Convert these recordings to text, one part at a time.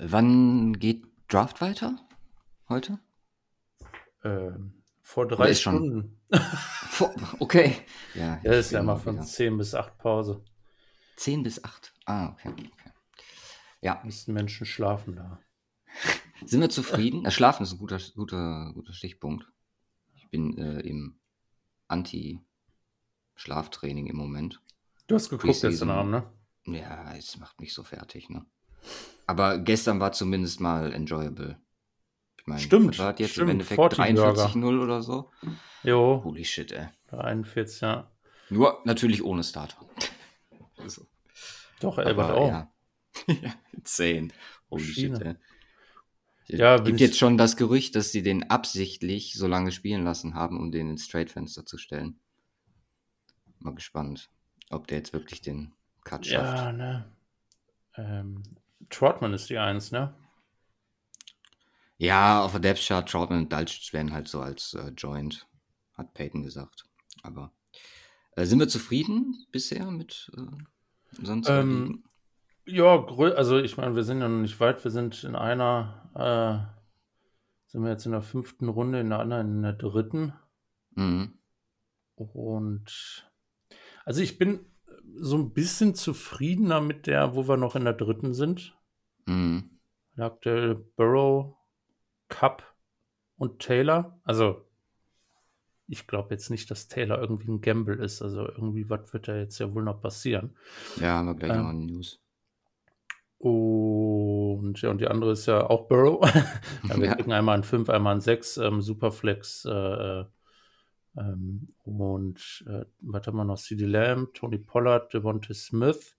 Wann geht Draft weiter? Heute? Ähm, vor drei Stunden. Vor, okay. Ja, Ja, ich ist ja immer von wieder. 10 bis 8 Pause. 10 bis 8. Ah, okay. okay. Ja, Müssten Menschen schlafen da. sind wir zufrieden? Ja, Schlafen ist ein guter, guter, guter Stichpunkt. Ich bin äh, im Anti-Schlaftraining im Moment. Du hast geguckt gestern Abend, ne? Ja, es macht mich so fertig, ne? Aber gestern war zumindest mal enjoyable. Ich meine, Stimmt, war jetzt stimmt, im Endeffekt 40 Burger. 43-0 oder so. Jo, Holy shit, ey. 41, ja. Nur natürlich ohne Starter. Also, Doch, Albert aber, auch. ja. ja, insane. Holy shit, Maschine. ey. Ja, gibt jetzt schon das Gerücht, dass sie den absichtlich so lange spielen lassen haben, um den ins Trade-Fenster zu stellen. Mal gespannt, ob der jetzt wirklich den Cut schafft. Ja, ne. Ähm, Trotman ist die Eins, ne? Ja, auf der Depth Chart, Troutman und Dalcic werden halt so als äh, Joint, hat Peyton gesagt. Aber äh, sind wir zufrieden bisher mit äh, sonst? Ähm, Ja, also ich meine, wir sind ja noch nicht weit. Wir sind in einer, äh, sind wir jetzt in der fünften Runde, in der anderen in der dritten. mhm. Und also ich bin so ein bisschen zufriedener mit der, wo wir noch in der dritten sind. Mhm. Aktuell Burrow, Cup und Taylor. Also ich glaube jetzt nicht, dass Taylor irgendwie ein Gamble ist. Also irgendwie, was wird da jetzt ja wohl noch passieren? Ja, haben wir gleich Ähm, noch eine News. Und ja, und die andere ist ja auch Burrow. ja, wir kriegen einmal ein 5, einmal ein 6, ähm, Superflex. Äh, äh, ähm, und äh, was haben wir noch? CD Lamb, Tony Pollard, Devontae Smith.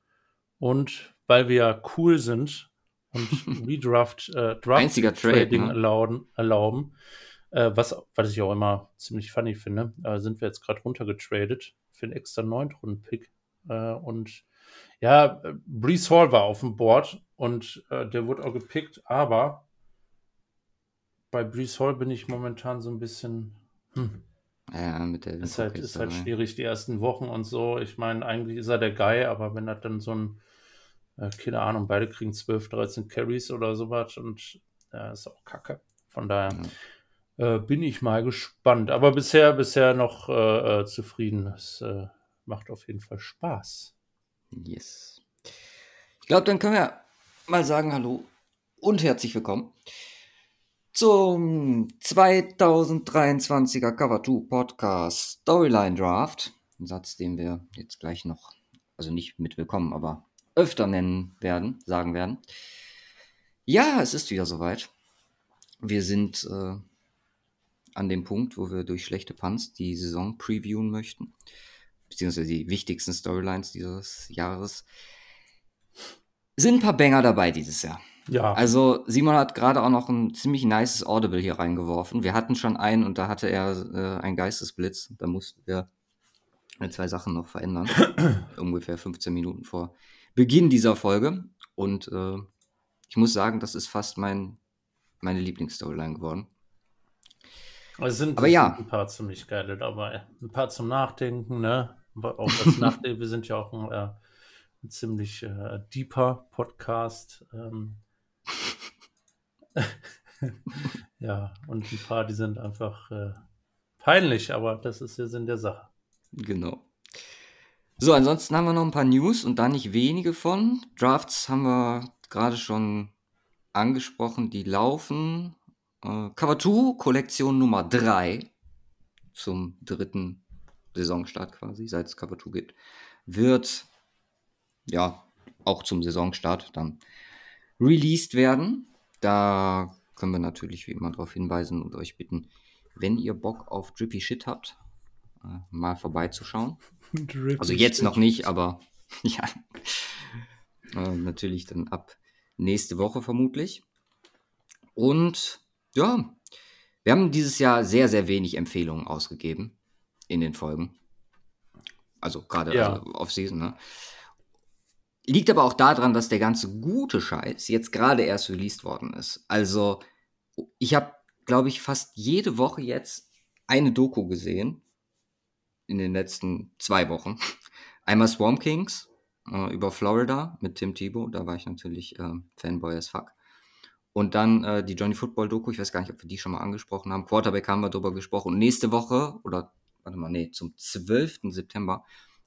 Und weil wir ja cool sind und Redraft, äh, Draft Einziger Trade, Trading ne? erlauben, erlauben äh, was, was ich auch immer ziemlich funny finde, äh, sind wir jetzt gerade runtergetradet für einen extra 9-Runden-Pick. Äh, und ja, Brees Hall war auf dem Board und äh, der wurde auch gepickt, aber bei Brees Hall bin ich momentan so ein bisschen. Hm, Ja, mit der ist halt, ist halt schwierig, die ersten Wochen und so. Ich meine, eigentlich ist er der Guy, aber wenn er dann so ein, äh, keine Ahnung, beide kriegen 12, 13 Carries oder sowas und ja, ist auch kacke. Von daher äh, bin ich mal gespannt. Aber bisher, bisher noch äh, äh, zufrieden. Es äh, macht auf jeden Fall Spaß. Yes. Ich glaube, dann können wir mal sagen Hallo und herzlich willkommen zum 2023er Cover 2 Podcast Storyline Draft. Ein Satz, den wir jetzt gleich noch, also nicht mit willkommen, aber öfter nennen werden, sagen werden. Ja, es ist wieder soweit. Wir sind äh, an dem Punkt, wo wir durch schlechte Punts die Saison previewen möchten beziehungsweise die wichtigsten Storylines dieses Jahres. Sind ein paar Banger dabei dieses Jahr. Ja, Also Simon hat gerade auch noch ein ziemlich nices Audible hier reingeworfen. Wir hatten schon einen und da hatte er äh, einen Geistesblitz. Da mussten wir äh, zwei Sachen noch verändern. Ungefähr 15 Minuten vor Beginn dieser Folge. Und äh, ich muss sagen, das ist fast mein, meine Lieblingsstoryline geworden. es sind, aber ja. ein paar ziemlich geile dabei. Ein paar zum Nachdenken, ne? Auch das Nachdenken, wir sind ja auch ein, äh, ein ziemlich äh, deeper Podcast. Ähm, ja, und ein paar, die sind einfach äh, peinlich, aber das ist der Sinn der Sache. Genau. So, ansonsten haben wir noch ein paar News und da nicht wenige von. Drafts haben wir gerade schon angesprochen, die laufen. Äh, Cover 2, Kollektion Nummer 3 zum dritten Saisonstart quasi, seit es Cover 2 gibt, wird ja auch zum Saisonstart dann released werden. Da können wir natürlich wie immer darauf hinweisen und euch bitten, wenn ihr Bock auf Drippy Shit habt, äh, mal vorbeizuschauen. Also jetzt noch nicht, aber ja. Äh, natürlich dann ab nächste Woche vermutlich. Und ja, wir haben dieses Jahr sehr, sehr wenig Empfehlungen ausgegeben in den Folgen. Also gerade Ja. also Off-Season, ne? Liegt aber auch daran, dass der ganze gute Scheiß jetzt gerade erst released worden ist. Also, ich habe, glaube ich, fast jede Woche jetzt eine Doku gesehen. In den letzten zwei Wochen. Einmal Swamp Kings äh, über Florida mit Tim Tebow. Da war ich natürlich äh, Fanboy as fuck. Und dann äh, die Johnny Football Doku, ich weiß gar nicht, ob wir die schon mal angesprochen haben. Quarterback haben wir drüber gesprochen. Und nächste Woche, oder warte mal, nee, zum 12. September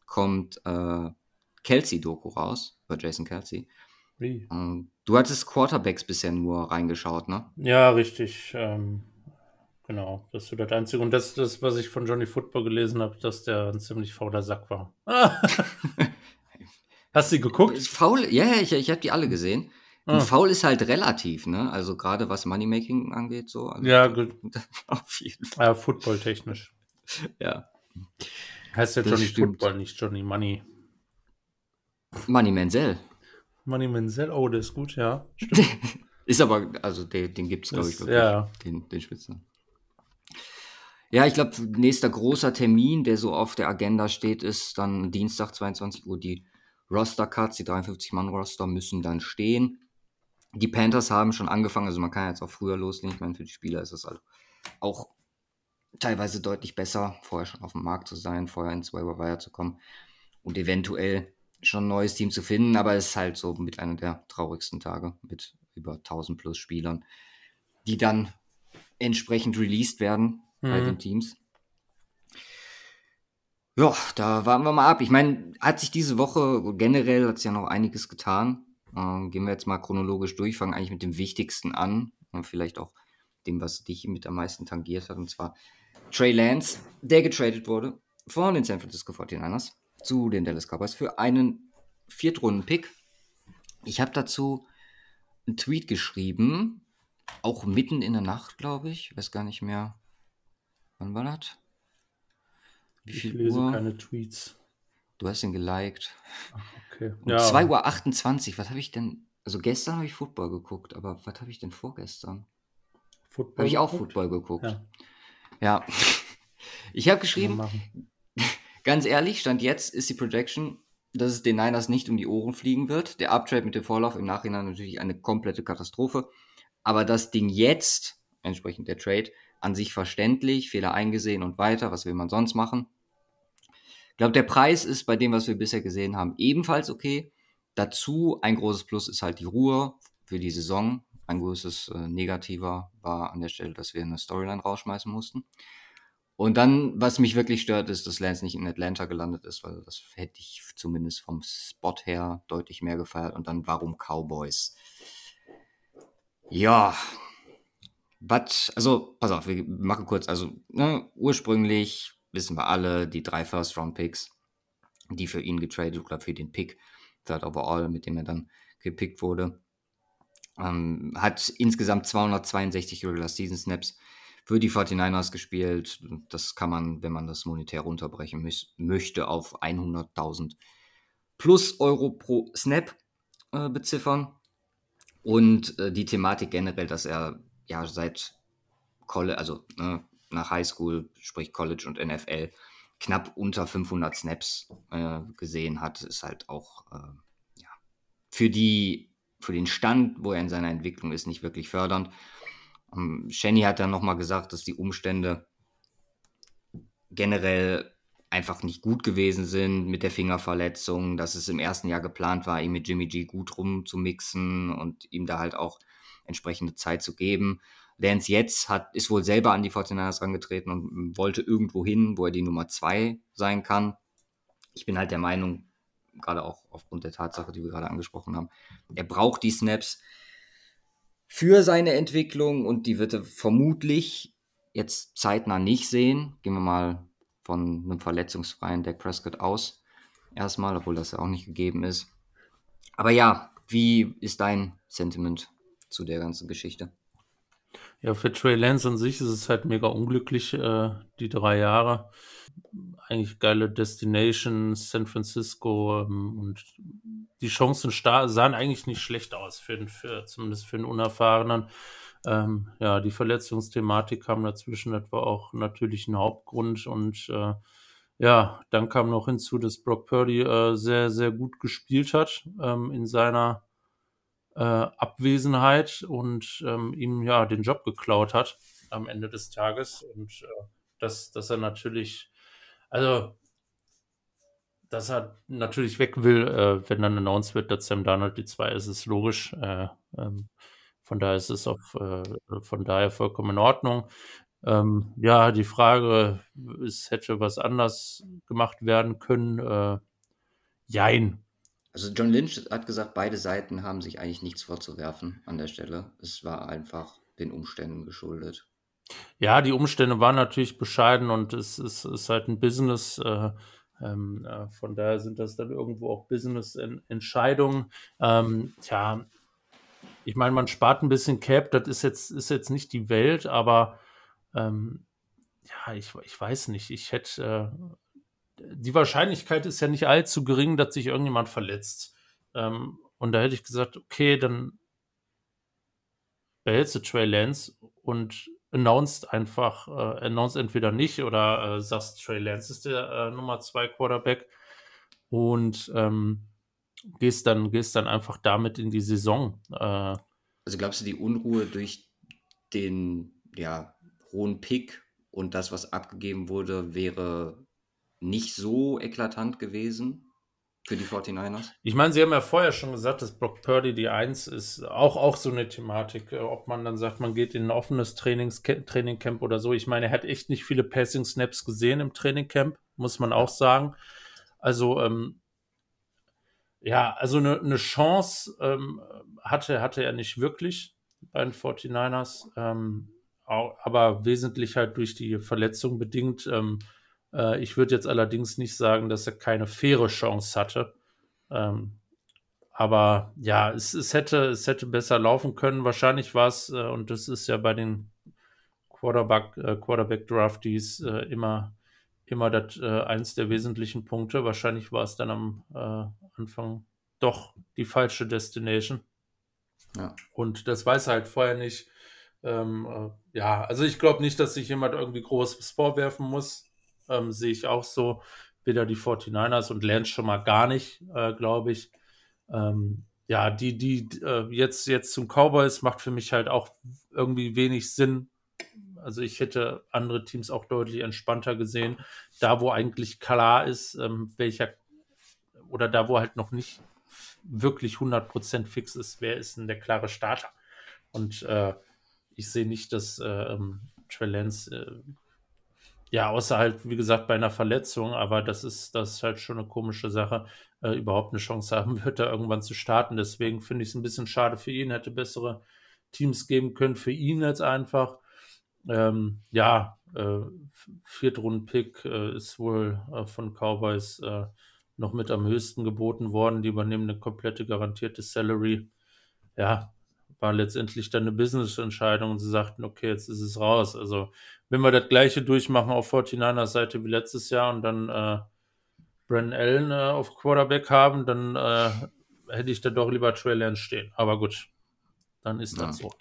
kommt äh, Kelsey Doku raus, über Jason Kelsey. Wie? Ähm, du hattest Quarterbacks bisher nur reingeschaut, ne? Ja, richtig. Ähm, genau, das ist so das Einzige. Und das, das, was ich von Johnny Football gelesen habe, dass der ein ziemlich fauler Sack war. Hast du die geguckt? Faul, ja, yeah, ich, ich habe die alle gesehen. Ah. faul ist halt relativ, ne? Also gerade was Moneymaking angeht, so. Also, Ja, gut. Auf jeden Fall. Ja, Football technisch. Ja. Heißt ja Das Johnny stimmt. Football, nicht Johnny Money. Money Menzel. Money Menzel, oh, der ist gut, ja. Stimmt. Ist aber, also den, den gibt es, glaube ich, wirklich. ja. Den, den Spitznamen. Ja, ich glaube, nächster großer Termin, der so auf der Agenda steht, ist dann Dienstag, 22 Uhr, die Roster-Cuts, die 53-Mann-Roster müssen dann stehen. Die Panthers haben schon angefangen, also man kann jetzt auch früher loslegen. Ich meine, für die Spieler ist es halt auch teilweise deutlich besser, vorher schon auf dem Markt zu sein, vorher ins Waiver Wire zu kommen und eventuell schon ein neues Team zu finden, aber es ist halt so mit einer der traurigsten Tage mit über 1000 plus Spielern, die dann entsprechend released werden bei Mhm. den Teams. Ja, da warten wir mal ab. Ich meine, hat sich diese Woche generell hat sich ja noch einiges getan. Ähm, gehen wir jetzt mal chronologisch durch, fangen eigentlich mit dem Wichtigsten an und vielleicht auch dem, was dich mit am meisten tangiert hat, und zwar Trey Lance, der getradet wurde von den San Francisco 49ers zu den Dallas Cowboys für einen Viertrunden-Pick. Ich habe dazu einen Tweet geschrieben, auch mitten in der Nacht, glaube ich. Weiß gar nicht mehr. Wann war das? Wie Ich viel lese Uhr? keine Tweets. Du hast ihn geliked. Okay. Um 2.28 Uhr. Was habe ich denn? Also gestern habe ich Football geguckt, aber was habe ich denn vorgestern? Football Habe ich auch geguckt? Football geguckt. Ja, Ja. Ich habe geschrieben, ganz ehrlich, Stand jetzt ist die Projection, dass es den Niners nicht um die Ohren fliegen wird. Der Uptrade mit dem Vorlauf im Nachhinein natürlich eine komplette Katastrophe. Aber das Ding jetzt, entsprechend der Trade, an sich verständlich, Fehler eingesehen und weiter. Was will man sonst machen? Ich glaube, der Preis ist bei dem, was wir bisher gesehen haben, ebenfalls okay. Dazu ein großes Plus ist halt die Ruhe für die Saison. Ein großes äh, Negativer war an der Stelle, dass wir eine Storyline rausschmeißen mussten. Und dann, was mich wirklich stört, ist, dass Lance nicht in Atlanta gelandet ist, weil das hätte ich zumindest vom Spot her deutlich mehr gefeiert. Und dann, warum Cowboys? Ja, was, also, pass auf, wir machen kurz, also, ne, ursprünglich wissen wir alle, die drei First-Round-Picks, die für ihn getradet oder für den Pick, Third Overall, mit dem er dann gepickt wurde, ähm, hat insgesamt 262 Regular Season Snaps für die 49ers gespielt. Das kann man, wenn man das monetär runterbrechen möchte, auf 100.000 plus Euro pro Snap äh, beziffern. Und äh, die Thematik generell, dass er ja seit College, also ne, nach Highschool, sprich College und NFL, knapp unter 500 Snaps äh, gesehen hat, ist halt auch äh, ja, für, die, für den Stand, wo er in seiner Entwicklung ist, nicht wirklich fördernd. Ähm, Shenny hat dann nochmal gesagt, dass die Umstände generell einfach nicht gut gewesen sind mit der Fingerverletzung, dass es im ersten Jahr geplant war, ihn mit Jimmy G gut rumzumixen und ihm da halt auch entsprechende Zeit zu geben. Lance jetzt hat, ist wohl selber an die 49ers rangetreten und wollte irgendwo hin, wo er die Nummer zwei sein kann. Ich bin halt der Meinung, gerade auch aufgrund der Tatsache, die wir gerade angesprochen haben, er braucht die Snaps für seine Entwicklung und die wird er vermutlich jetzt zeitnah nicht sehen. Gehen wir mal von einem verletzungsfreien Dak Prescott aus. Erstmal, obwohl das ja auch nicht gegeben ist. Aber ja, wie ist dein Sentiment zu der ganzen Geschichte? Ja, für Trey Lance an sich ist es halt mega unglücklich, äh, die drei Jahre. Eigentlich geile Destination, San Francisco ähm, und die Chancen sahen eigentlich nicht schlecht aus, für, für, zumindest für einen Unerfahrenen. Ähm, ja, die Verletzungsthematik kam dazwischen, das war auch natürlich ein Hauptgrund und äh, ja, dann kam noch hinzu, dass Brock Purdy äh, sehr, sehr gut gespielt hat ähm, in seiner äh, Abwesenheit und ähm, ihm ja den Job geklaut hat am Ende des Tages und äh, dass, dass er natürlich, also dass er natürlich weg will, äh, wenn dann announced wird, dass Sam Darnold die zwei ist, ist logisch. Äh, ähm, Von daher ist es auf, äh, von daher vollkommen in Ordnung. Ähm, ja, die Frage, es hätte was anders gemacht werden können. Äh, jein. Also John Lynch hat gesagt, beide Seiten haben sich eigentlich nichts vorzuwerfen an der Stelle. Es war einfach den Umständen geschuldet. Ja, die Umstände waren natürlich bescheiden und es ist, ist halt ein Business. Äh, ähm, äh, von daher sind das dann irgendwo auch Business-Entscheidungen. Ähm, tja, ich meine, man spart ein bisschen Cap, das ist jetzt, ist jetzt nicht die Welt, aber ähm, ja, ich, ich weiß nicht. Ich hätte. Äh, die Wahrscheinlichkeit ist ja nicht allzu gering, dass sich irgendjemand verletzt. Ähm, und da hätte ich gesagt, okay, dann behältst du Trey Lance und announced einfach, äh, announced entweder nicht oder äh, sagst, Trey Lance ist der äh, Nummer 2 Quarterback und ähm, gehst, dann, gehst dann einfach damit in die Saison. Äh, also glaubst du, die Unruhe durch den ja, hohen Pick und das, was abgegeben wurde, wäre nicht so eklatant gewesen für die 49ers? Ich meine, Sie haben ja vorher schon gesagt, dass Brock Purdy die 1 ist. Auch, auch so eine Thematik, äh, ob man dann sagt, man geht in ein offenes Trainingcamp oder so. Ich meine, er hat echt nicht viele Passing Snaps gesehen im Trainingcamp, muss man auch sagen. Also, ähm, ja, also eine, eine Chance ähm, hatte, hatte er nicht wirklich bei den 49ers. Ähm, aber wesentlich halt durch die Verletzung bedingt. Ähm, äh, ich würde jetzt allerdings nicht sagen, dass er keine faire Chance hatte. Ähm, aber ja, es, es, hätte, es hätte besser laufen können. Wahrscheinlich war es, äh, und das ist ja bei den Quarterback, äh, Quarterback Draftees äh, immer, immer das, äh, eins der wesentlichen Punkte. Wahrscheinlich war es dann am äh, Anfang doch die falsche Destination. Ja. Und das weiß er halt vorher nicht. Ähm, äh, ja, also ich glaube nicht, dass sich jemand irgendwie großes vorwerfen muss. Ähm, Sehe ich auch so. Weder die 49ers und Lance schon mal gar nicht, äh, glaube ich. Ähm, ja, die, die äh, jetzt, jetzt zum Cowboys macht für mich halt auch irgendwie wenig Sinn. Also ich hätte andere Teams auch deutlich entspannter gesehen. Da, wo eigentlich klar ist, ähm, welcher oder da, wo halt noch nicht wirklich 100% fix ist, wer ist denn der klare Starter? Und äh, ich sehe nicht, dass äh, ähm, Trey Lance, äh, ja, außer halt, wie gesagt, bei einer Verletzung, aber das ist, das ist halt schon eine komische Sache, äh, überhaupt eine Chance haben wird, da irgendwann zu starten. Deswegen finde ich es ein bisschen schade für ihn, hätte bessere Teams geben können für ihn jetzt einfach. Ähm, ja, äh, Viertrunden-Pick äh, ist wohl äh, von Cowboys äh, noch mit am höchsten geboten worden. Die übernehmen eine komplette garantierte Salary. Ja, war letztendlich dann eine Business-Entscheidung und sie sagten, okay, jetzt ist es raus. Also, wenn wir das gleiche durchmachen auf 49ers Seite wie letztes Jahr und dann äh, Bren Allen äh, auf Quarterback haben, dann äh, hätte ich da doch lieber Trey Lance stehen. Aber gut, dann ist ja. das so.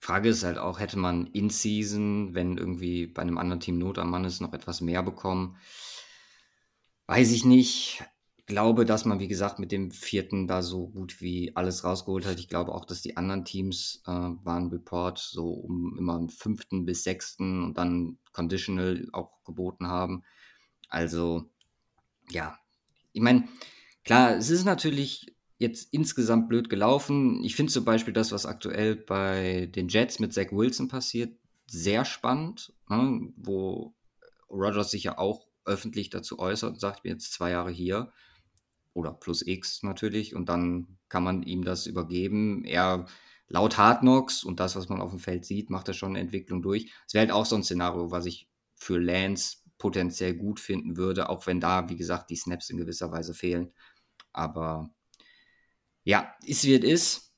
Frage ist halt auch, hätte man in Season, wenn irgendwie bei einem anderen Team Not am Mann ist, noch etwas mehr bekommen? Weiß ich nicht glaube, dass man, wie gesagt, mit dem vierten da so gut wie alles rausgeholt hat. Ich glaube auch, dass die anderen Teams äh, waren Report so um immer einen fünften bis sechsten und dann Conditional auch geboten haben. Also, ja, ich meine, klar, es ist natürlich jetzt insgesamt blöd gelaufen. Ich finde zum Beispiel das, was aktuell bei den Jets mit Zach Wilson passiert, sehr spannend, ne? wo Rogers sich ja auch öffentlich dazu äußert und sagt, ich bin jetzt zwei Jahre hier oder plus X natürlich und dann kann man ihm das übergeben. Er laut Hard Knocks und das, was man auf dem Feld sieht, macht er schon eine Entwicklung durch. Es wäre halt auch so ein Szenario, was ich für Lance potenziell gut finden würde, auch wenn da, wie gesagt, die Snaps in gewisser Weise fehlen. Aber ja, ist wie es ist.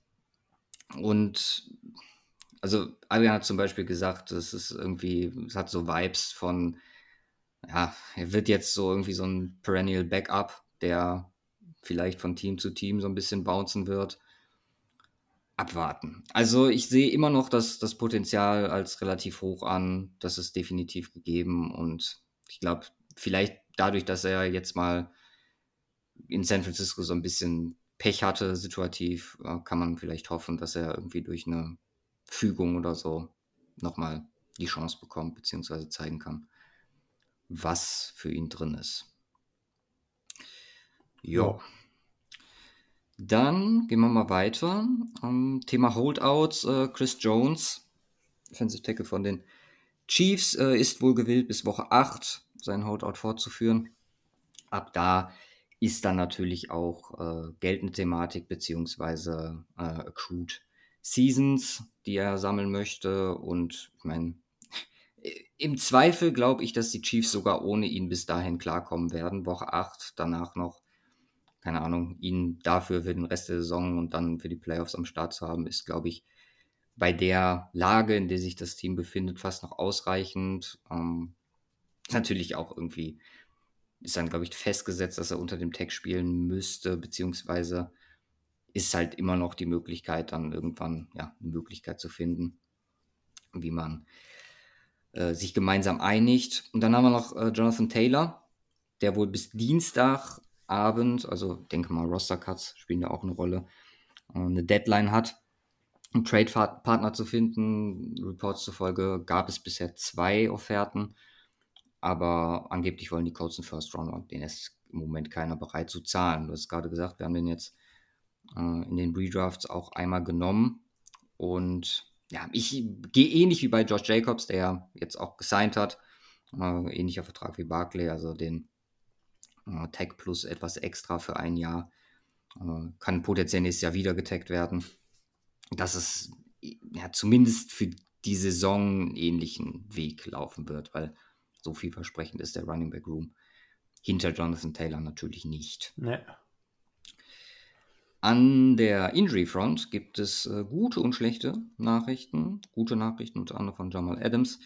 Und also Adrian hat zum Beispiel gesagt, es ist irgendwie, es hat so Vibes von, ja, er wird jetzt so irgendwie so ein Perennial Backup, der vielleicht von Team zu Team so ein bisschen bouncen wird. Abwarten. Also ich sehe immer noch das, das Potenzial als relativ hoch an. Das ist definitiv gegeben. Und ich glaube, vielleicht dadurch, dass er jetzt mal in San Francisco so ein bisschen Pech hatte, situativ, äh, kann man vielleicht hoffen, dass er irgendwie durch eine Fügung oder so nochmal die Chance bekommt, beziehungsweise zeigen kann, was für ihn drin ist. Jo. Dann gehen wir mal weiter. Um, Thema Holdouts. Äh, Chris Jones, Defensive Tackle von den Chiefs, äh, ist wohl gewillt, bis Woche 8 seinen Holdout fortzuführen. Ab da ist dann natürlich auch äh, Geld eine Thematik, beziehungsweise äh, Accrued Seasons, die er sammeln möchte. Und ich meine, im Zweifel glaube ich, dass die Chiefs sogar ohne ihn bis dahin klarkommen werden. Woche 8, danach noch, keine Ahnung, ihn dafür für den Rest der Saison und dann für die Playoffs am Start zu haben, ist, glaube ich, bei der Lage, in der sich das Team befindet, fast noch ausreichend. Ähm, natürlich auch irgendwie ist dann, glaube ich, festgesetzt, dass er unter dem Tag spielen müsste, beziehungsweise ist halt immer noch die Möglichkeit, dann irgendwann ja, eine Möglichkeit zu finden, wie man äh, sich gemeinsam einigt. Und dann haben wir noch äh, Jonathan Taylor, der wohl bis Dienstagabend, also denke mal, Roster-Cuts spielen da auch eine Rolle, äh, eine Deadline hat, einen Trade-Partner zu finden. Reports zufolge gab es bisher zwei Offerten, aber angeblich wollen die Colts einen First-Rounder, den ist im Moment keiner bereit zu zahlen. Du hast gerade gesagt, wir haben den jetzt äh, in den Redrafts auch einmal genommen. Und ja, ich gehe ähnlich wie bei Josh Jacobs, der jetzt auch gesigned hat. Äh, ähnlicher Vertrag wie Barclay, also den Tag plus etwas extra für ein Jahr. Äh, kann potenziell nächstes Jahr wieder getaggt werden. Dass es ja, zumindest für die Saison einen ähnlichen Weg laufen wird, weil so vielversprechend ist der Running Back Room hinter Jonathan Taylor natürlich nicht. Nee. An der Injury Front gibt es äh, gute und schlechte Nachrichten. Gute Nachrichten unter anderem von Jamal Adams,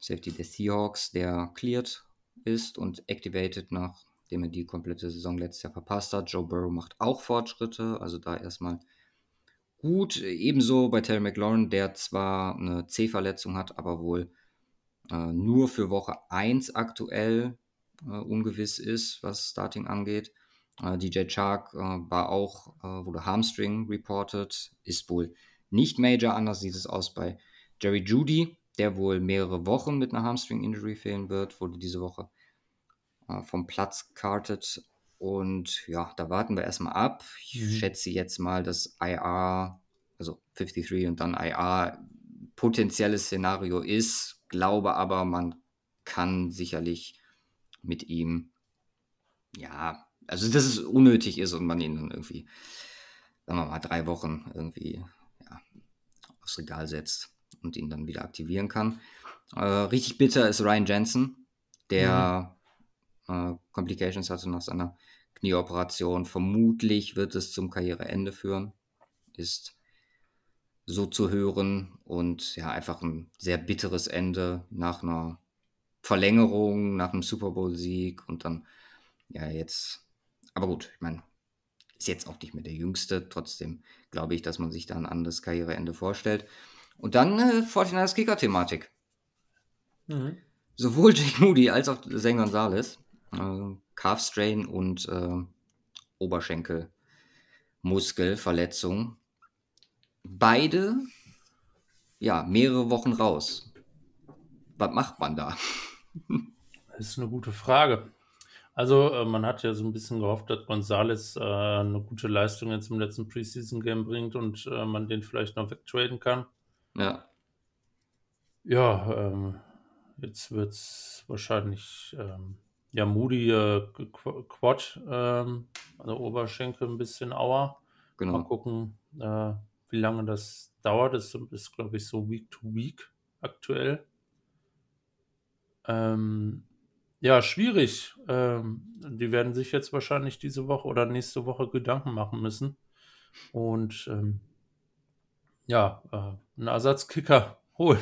Safety der Seahawks, der cleared ist und activated, nachdem er die komplette Saison letztes Jahr verpasst hat. Joe Burrow macht auch Fortschritte, also da erstmal gut. Ebenso bei Terry McLaurin, der zwar eine C-Verletzung hat, aber wohl äh, nur für Woche 1 aktuell äh, ungewiss ist, was Starting angeht. Äh, DJ Chark äh, war auch, äh, wurde Hamstring reported, ist wohl nicht major, anders sieht es aus bei Jerry Judy, der wohl mehrere Wochen mit einer Hamstring-Injury fehlen wird, wurde diese Woche vom Platz kartet. Und ja, da warten wir erstmal ab. Ich mhm. schätze jetzt mal, dass IR, also 53 und dann IR, potenzielles Szenario ist, glaube aber, man kann sicherlich mit ihm ja also, dass es unnötig ist und man ihn dann irgendwie, sagen wir mal, drei Wochen irgendwie ja, aufs Regal setzt und ihn dann wieder aktivieren kann. Äh, richtig bitter ist Ryan Jensen, der mhm. Äh, Complications hatte nach seiner Knieoperation. Vermutlich wird es zum Karriereende führen, ist so zu hören und ja, einfach ein sehr bitteres Ende nach einer Verlängerung, nach einem Super Bowl-Sieg und dann ja jetzt aber gut, ich meine, ist jetzt auch nicht mehr der Jüngste. Trotzdem glaube ich, dass man sich da ein anderes Karriereende vorstellt. Und dann äh, 49ers Kicker-Thematik. Mhm. Sowohl Jake Moody als auch Zane Gonzalez. Äh, Calf Strain und äh, Oberschenkelmuskelverletzung. Beide, ja, mehrere Wochen raus. Was macht man da? Das ist eine gute Frage. Also, äh, man hat ja so ein bisschen gehofft, dass Gonzales äh, eine gute Leistung jetzt im letzten Preseason-Game bringt und äh, man den vielleicht noch wegtraden kann. Ja. Ja, ähm, jetzt wird es wahrscheinlich ähm, ja Moody äh, Quad, ähm, also Oberschenkel ein bisschen Auer. Genau. Mal gucken, äh, wie lange das dauert. Das ist, glaube ich, so Week to Week aktuell. Ähm, ja, schwierig. Ähm, die werden sich jetzt wahrscheinlich diese Woche oder nächste Woche Gedanken machen müssen. Und ähm, ja, äh, einen Ersatzkicker holen.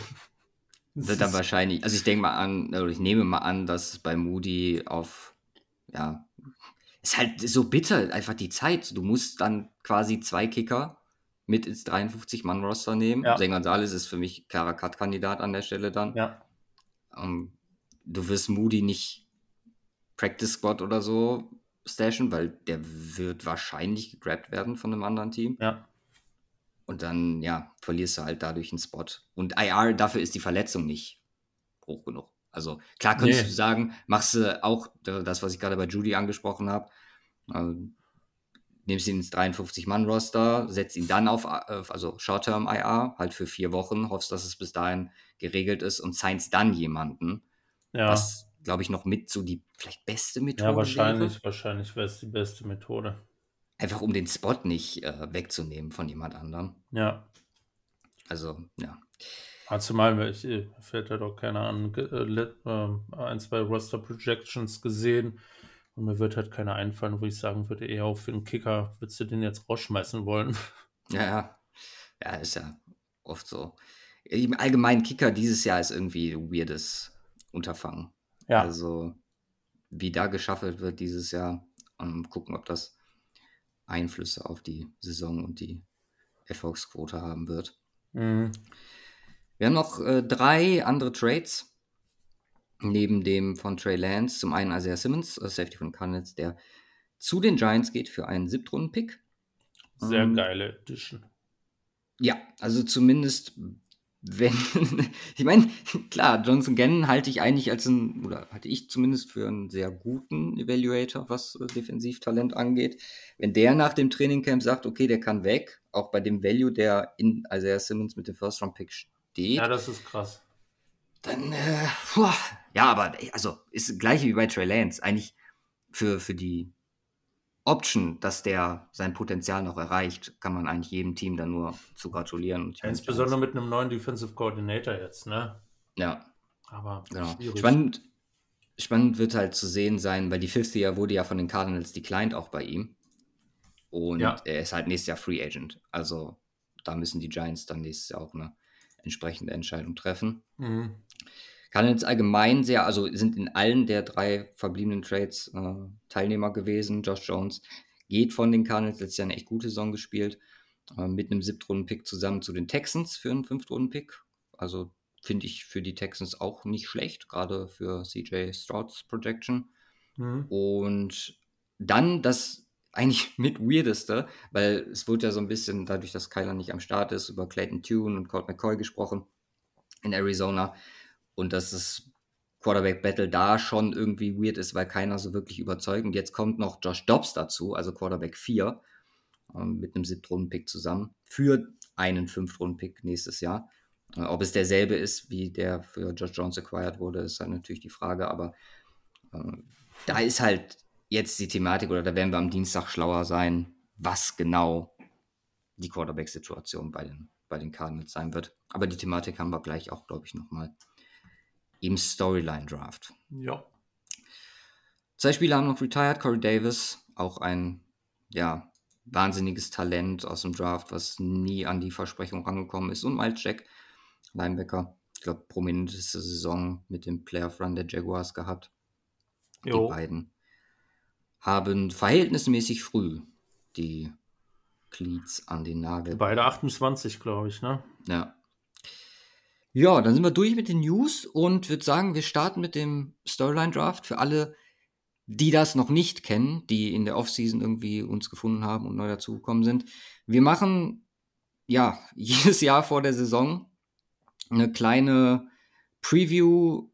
Wird dann wahrscheinlich, also ich denke mal an, oder ich nehme mal an, dass bei Moody auf, ja, ist halt so bitter, einfach die Zeit. Du musst dann quasi zwei Kicker mit ins 53-Mann-Roster nehmen. Ja. Zane Gonzalez ist für mich klarer Cut-Kandidat an der Stelle dann. Ja. Um, du wirst Moody nicht Practice Squad oder so stashen, weil der wird wahrscheinlich gegrabt werden von einem anderen Team. Ja. Und dann, ja, verlierst du halt dadurch einen Spot. Und IR, dafür ist die Verletzung nicht hoch genug. Also klar könntest nee. du sagen, machst du auch das, was ich gerade bei Judy angesprochen habe. Also, nimmst ihn ins 53-Mann-Roster, setzt ihn dann auf, also Short-Term-IR, halt für vier Wochen, hoffst, dass es bis dahin geregelt ist und signst dann jemanden. Ja. Was, glaube ich, noch mit so die vielleicht beste Methode Ja, wahrscheinlich, wäre. wahrscheinlich wäre es die beste Methode. Einfach um den Spot nicht äh, wegzunehmen von jemand anderem. Ja. Also, ja. Ja, zumal ich, äh, fällt ja doch keiner an, äh, ein, zwei Roster-Projections gesehen und mir wird halt keiner einfallen, wo ich sagen würde, eher auf den Kicker, würdest du den jetzt rausschmeißen wollen? Ja, ja. Ja, ist ja oft so. Im allgemeinen Kicker dieses Jahr ist irgendwie ein weirdes Unterfangen. Ja. Also, wie da geschaffelt wird dieses Jahr, um, gucken, ob das Einflüsse auf die Saison und die Erfolgsquote haben wird. Mhm. Wir haben noch äh, drei andere Trades neben dem von Trey Lance. Zum einen Isaiah Simmons, äh, Safety von Cardinals, der zu den Giants geht für einen Siebtrunden-Pick. Sehr ähm, geile Edition. Ja, also zumindest wenn, ich meine, klar, Johnson Gannon halte ich eigentlich als ein, oder halte ich zumindest für einen sehr guten Evaluator, was äh, Defensivtalent angeht. Wenn der nach dem Trainingcamp sagt, okay, der kann weg, auch bei dem Value, der in Isaiah Simmons mit dem First-Round-Pick steht. Ja, das ist krass. Dann, äh, puh, ja, aber also ist das gleiche wie bei Trey Lance. Eigentlich für, für die Option, dass der sein Potenzial noch erreicht, kann man eigentlich jedem Team dann nur zu gratulieren. Ja, insbesondere mit einem neuen Defensive Coordinator jetzt, ne? Ja. Aber genau. Spannend, spannend wird halt zu sehen sein, weil die Fifth Year wurde ja von den Cardinals declined auch bei ihm. Und ja. er ist halt nächstes Jahr Free Agent. Also da müssen die Giants dann nächstes Jahr auch eine entsprechende Entscheidung treffen. Mhm. Cardinals allgemein sehr, also sind in allen der drei verbliebenen Trades äh, Teilnehmer gewesen. Josh Jones geht von den Cardinals, letztes Jahr eine echt gute Saison gespielt, äh, mit einem Siebtrunden-Pick zusammen zu den Texans für einen Fünftrunden-Pick. Also finde ich für die Texans auch nicht schlecht, gerade für CJ Strouds Projection. Mhm. Und dann das eigentlich mit weirdeste, weil es wurde ja so ein bisschen, dadurch, dass Kyler nicht am Start ist, über Clayton Tune und Colt McCoy gesprochen in Arizona und dass das Quarterback-Battle da schon irgendwie weird ist, weil keiner so wirklich überzeugt. Und jetzt kommt noch Josh Dobbs dazu, also Quarterback 4, ähm, mit einem Siebtrunden-Pick zusammen, für einen Fünftrunden-Pick nächstes Jahr. Äh, ob es derselbe ist, wie der für Josh Jones acquired wurde, ist halt natürlich die Frage, aber äh, da ist halt jetzt die Thematik, oder da werden wir am Dienstag schlauer sein, was genau die Quarterback-Situation bei den, bei den Cardinals sein wird. Aber die Thematik haben wir gleich auch, glaube ich, nochmal im Storyline-Draft. Ja. Zwei Spieler haben noch retired. Corey Davis, auch ein ja, wahnsinniges Talent aus dem Draft, was nie an die Versprechung rangekommen ist. Und Miles Jack, Linebacker, ich glaube, prominenteste Saison mit dem Playoff Run der Jaguars gehabt. Jo. Die beiden haben verhältnismäßig früh die Cleats an den Nagel. Beide 28, glaube ich, ne? Ja. Ja, dann sind wir durch mit den News und würde sagen, wir starten mit dem Storyline Draft für alle, die das noch nicht kennen, die in der Offseason irgendwie uns gefunden haben und neu dazugekommen sind. Wir machen ja jedes Jahr vor der Saison eine kleine Preview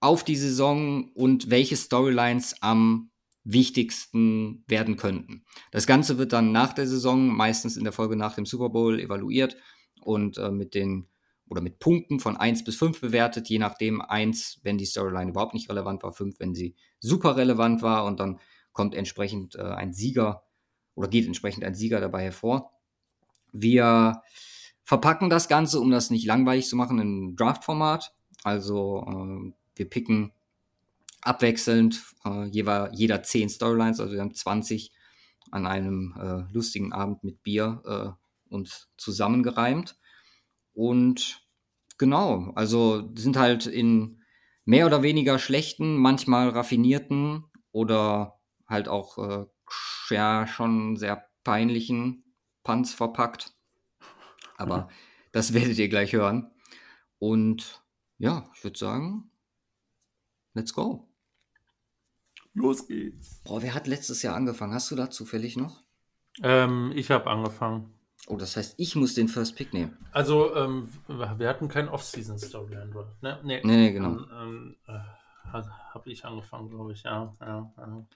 auf die Saison und welche Storylines am wichtigsten werden könnten. Das Ganze wird dann nach der Saison, meistens in der Folge nach dem Super Bowl, evaluiert und äh, mit den oder mit Punkten von 1 bis 5 bewertet, je nachdem 1, wenn die Storyline überhaupt nicht relevant war, 5, wenn sie super relevant war und dann kommt entsprechend äh, ein Sieger oder geht entsprechend ein Sieger dabei hervor. Wir verpacken das Ganze, um das nicht langweilig zu machen, in Draft-Format. Also äh, wir picken abwechselnd äh, jeder, jeder 10 Storylines, also wir haben 20 an einem äh, lustigen Abend mit Bier äh, uns zusammengereimt. Und genau, also sind halt in mehr oder weniger schlechten, manchmal raffinierten oder halt auch äh, ja, schon sehr peinlichen Punts verpackt. Aber das werdet ihr gleich hören. Und ja, ich würde sagen, let's go. Los geht's. Boah, wer hat letztes Jahr angefangen? Hast du da zufällig noch? Ähm, ich habe angefangen. Oh, das heißt, ich muss den First Pick nehmen. Also, ähm, wir hatten keinen Off-Season-Storyline ne? Nee, nee, nee genau. Ähm, äh, Habe ich angefangen, glaube ich, ja, ja, ja.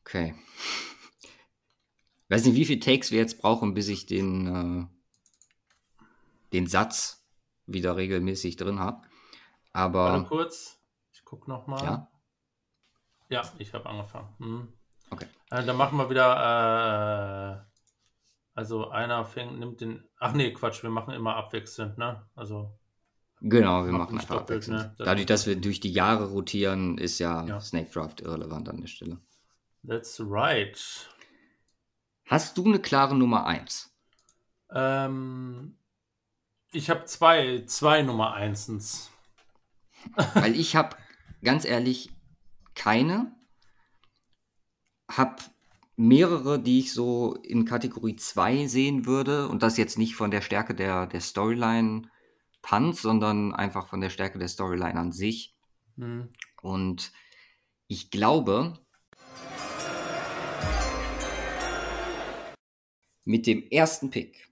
Okay. weiß nicht, wie viele Takes wir jetzt brauchen, bis ich den, äh, den Satz wieder regelmäßig drin habe. Aber. Warte kurz. Ich gucke nochmal. Ja. Ja, ich habe angefangen. Hm. Okay. Äh, dann machen wir wieder. Also einer fängt, nimmt den. Ach nee, Quatsch, wir machen immer abwechselnd, ne? Also. Genau, wir machen einfach doppelt, abwechselnd. ne? Das Dadurch, dass wir durch die Jahre rotieren, ist ja, Ja. Snake Draft irrelevant an der Stelle. That's right. Hast du eine klare Nummer 1? Ähm, ich habe zwei, zwei Nummer Einsens. Weil ich habe, ganz ehrlich, keine. Hab mehrere, die ich so in Kategorie 2 sehen würde. Und das jetzt nicht von der Stärke der, der Storyline Punts, sondern einfach von der Stärke der Storyline an sich. Hm. Und ich glaube, mit dem ersten Pick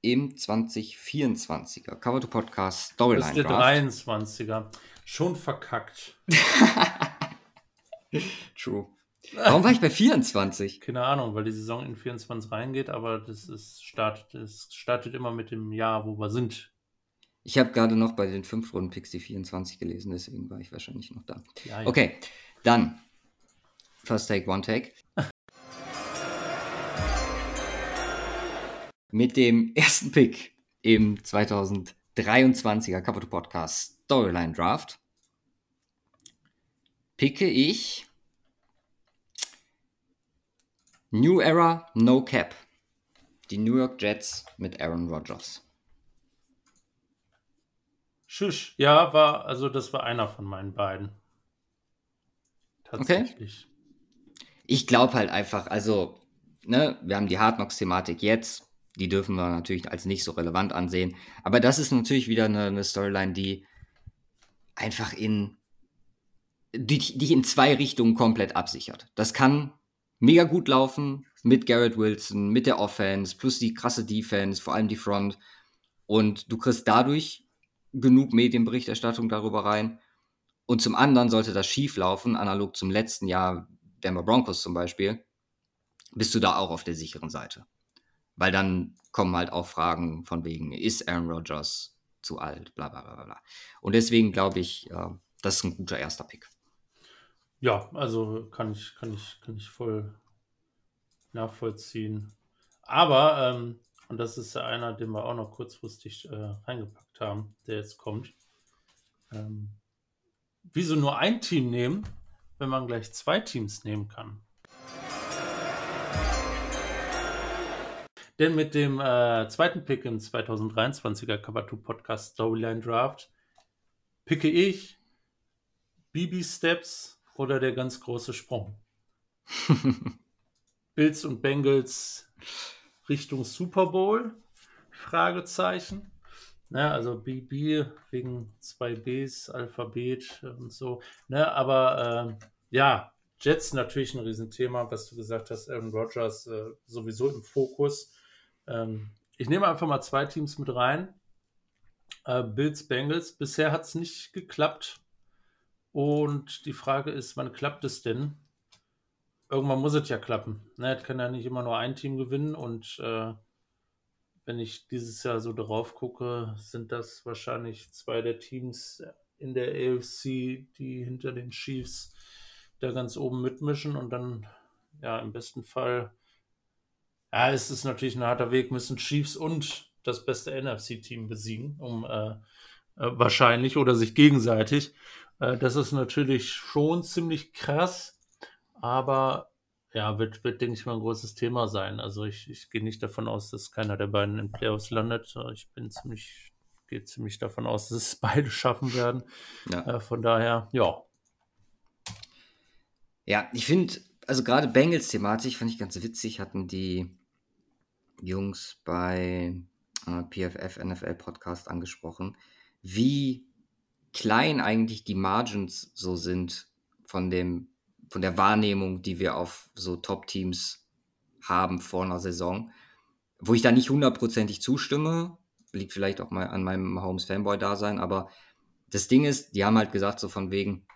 im 2024er Cover to Podcast Das ist Storyline der Draft. 23er. Schon verkackt. True. Warum war ich bei 24? Keine Ahnung, weil die Saison in 24 reingeht, aber das ist startet, es startet immer mit dem Jahr, wo wir sind. Ich habe gerade noch bei den 5 Runden Picks die 24 gelesen, deswegen war ich wahrscheinlich noch da. Ja, ja. Okay, dann First Take, One Take. Mit dem ersten Pick im 2023er Cover to Podcast Storyline Draft picke ich New Era No Cap. Die New York Jets mit Aaron Rodgers. Schisch. Ja, war, also das war einer von meinen beiden. Tatsächlich. Ich glaube halt einfach, also, ne, wir haben die Hard Knocks-Thematik jetzt. Die dürfen wir natürlich als nicht so relevant ansehen. Aber das ist natürlich wieder eine, eine Storyline, die einfach in, die, die in zwei Richtungen komplett absichert. Das kann mega gut laufen mit Garrett Wilson, mit der Offense, plus die krasse Defense, vor allem die Front. Und du kriegst dadurch genug Medienberichterstattung darüber rein. Und zum anderen sollte das schief laufen, analog zum letzten Jahr Denver Broncos zum Beispiel, bist du da auch auf der sicheren Seite. Weil dann kommen halt auch Fragen von wegen, ist Aaron Rodgers zu alt, bla bla bla bla. Und deswegen glaube ich, äh, das ist ein guter erster Pick. Ja, also kann ich, kann ich, kann ich voll nachvollziehen. Aber, ähm, und das ist ja einer, den wir auch noch kurzfristig äh, reingepackt haben, der jetzt kommt. Ähm, wieso nur ein Team nehmen, wenn man gleich zwei Teams nehmen kann? Denn mit dem äh, zweiten Pick im 2023er Cover 2 Podcast Storyline Draft picke ich BB Steps oder der ganz große Sprung. Bills und Bengals Richtung Super Bowl? Fragezeichen. Ne, also BB wegen zwei Bs, Alphabet und so. Ne, aber ähm, ja, Jets natürlich ein Riesenthema, was du gesagt hast, Aaron Rodgers äh, sowieso im Fokus. Ähm, ich nehme einfach mal zwei Teams mit rein. Äh, Bills, Bengals. Bisher hat es nicht geklappt. Und die Frage ist, wann klappt es denn? Irgendwann muss es ja klappen. Ne, es kann ja nicht immer nur ein Team gewinnen. Und äh, wenn ich dieses Jahr so drauf gucke, sind das wahrscheinlich zwei der Teams in der AFC, die hinter den Chiefs da ganz oben mitmischen. Und dann, ja, im besten Fall, ja, es ist natürlich ein harter Weg, müssen Chiefs und das beste NFC-Team besiegen, um äh, äh, wahrscheinlich oder sich gegenseitig. Äh, das ist natürlich schon ziemlich krass, aber ja, wird, wird, denke ich mal, ein großes Thema sein. Also ich, ich gehe nicht davon aus, dass keiner der beiden in Playoffs landet. Ich bin ziemlich, gehe ziemlich davon aus, dass es beide schaffen werden. Ja. Äh, von daher, ja. Ja, ich finde, also gerade Bengals-Thematik fand ich ganz witzig, hatten die Jungs bei äh, PFF NFL Podcast angesprochen, wie klein eigentlich die Margins so sind von dem von der Wahrnehmung, die wir auf so Top-Teams haben vor einer Saison, wo ich da nicht hundertprozentig zustimme, liegt vielleicht auch mal an meinem Holmes Fanboy-Dasein, aber das Ding ist, die haben halt gesagt, so von wegen,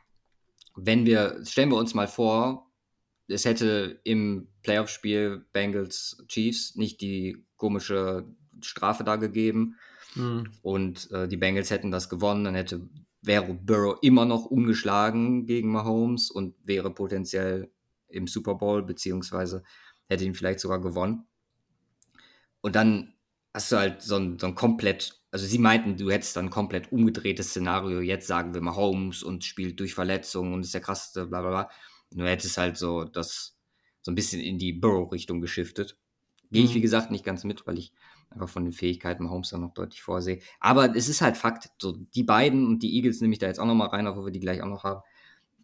wenn wir, stellen wir uns mal vor, es hätte im Playoff-Spiel Bengals Chiefs nicht die komische Strafe da gegeben Mhm. und äh, die Bengals hätten das gewonnen, dann hätte wäre Burrow immer noch ungeschlagen gegen Mahomes und wäre potenziell im Super Bowl, beziehungsweise hätte ihn vielleicht sogar gewonnen. Und dann hast du halt so ein, so ein komplett, also sie meinten, du hättest dann ein komplett umgedrehtes Szenario. Jetzt sagen wir Mahomes und spielt durch Verletzungen und ist der krasseste, bla bla bla. Du hättest halt so das so ein bisschen in die Burrow-Richtung geschiftet. Gehe ich, Mhm. wie gesagt, nicht ganz mit, weil ich einfach von den Fähigkeiten Mahomes dann noch deutlich vorsehe. Aber es ist halt Fakt, so die beiden und die Eagles nehme ich da jetzt auch noch mal rein, obwohl wir die gleich auch noch haben,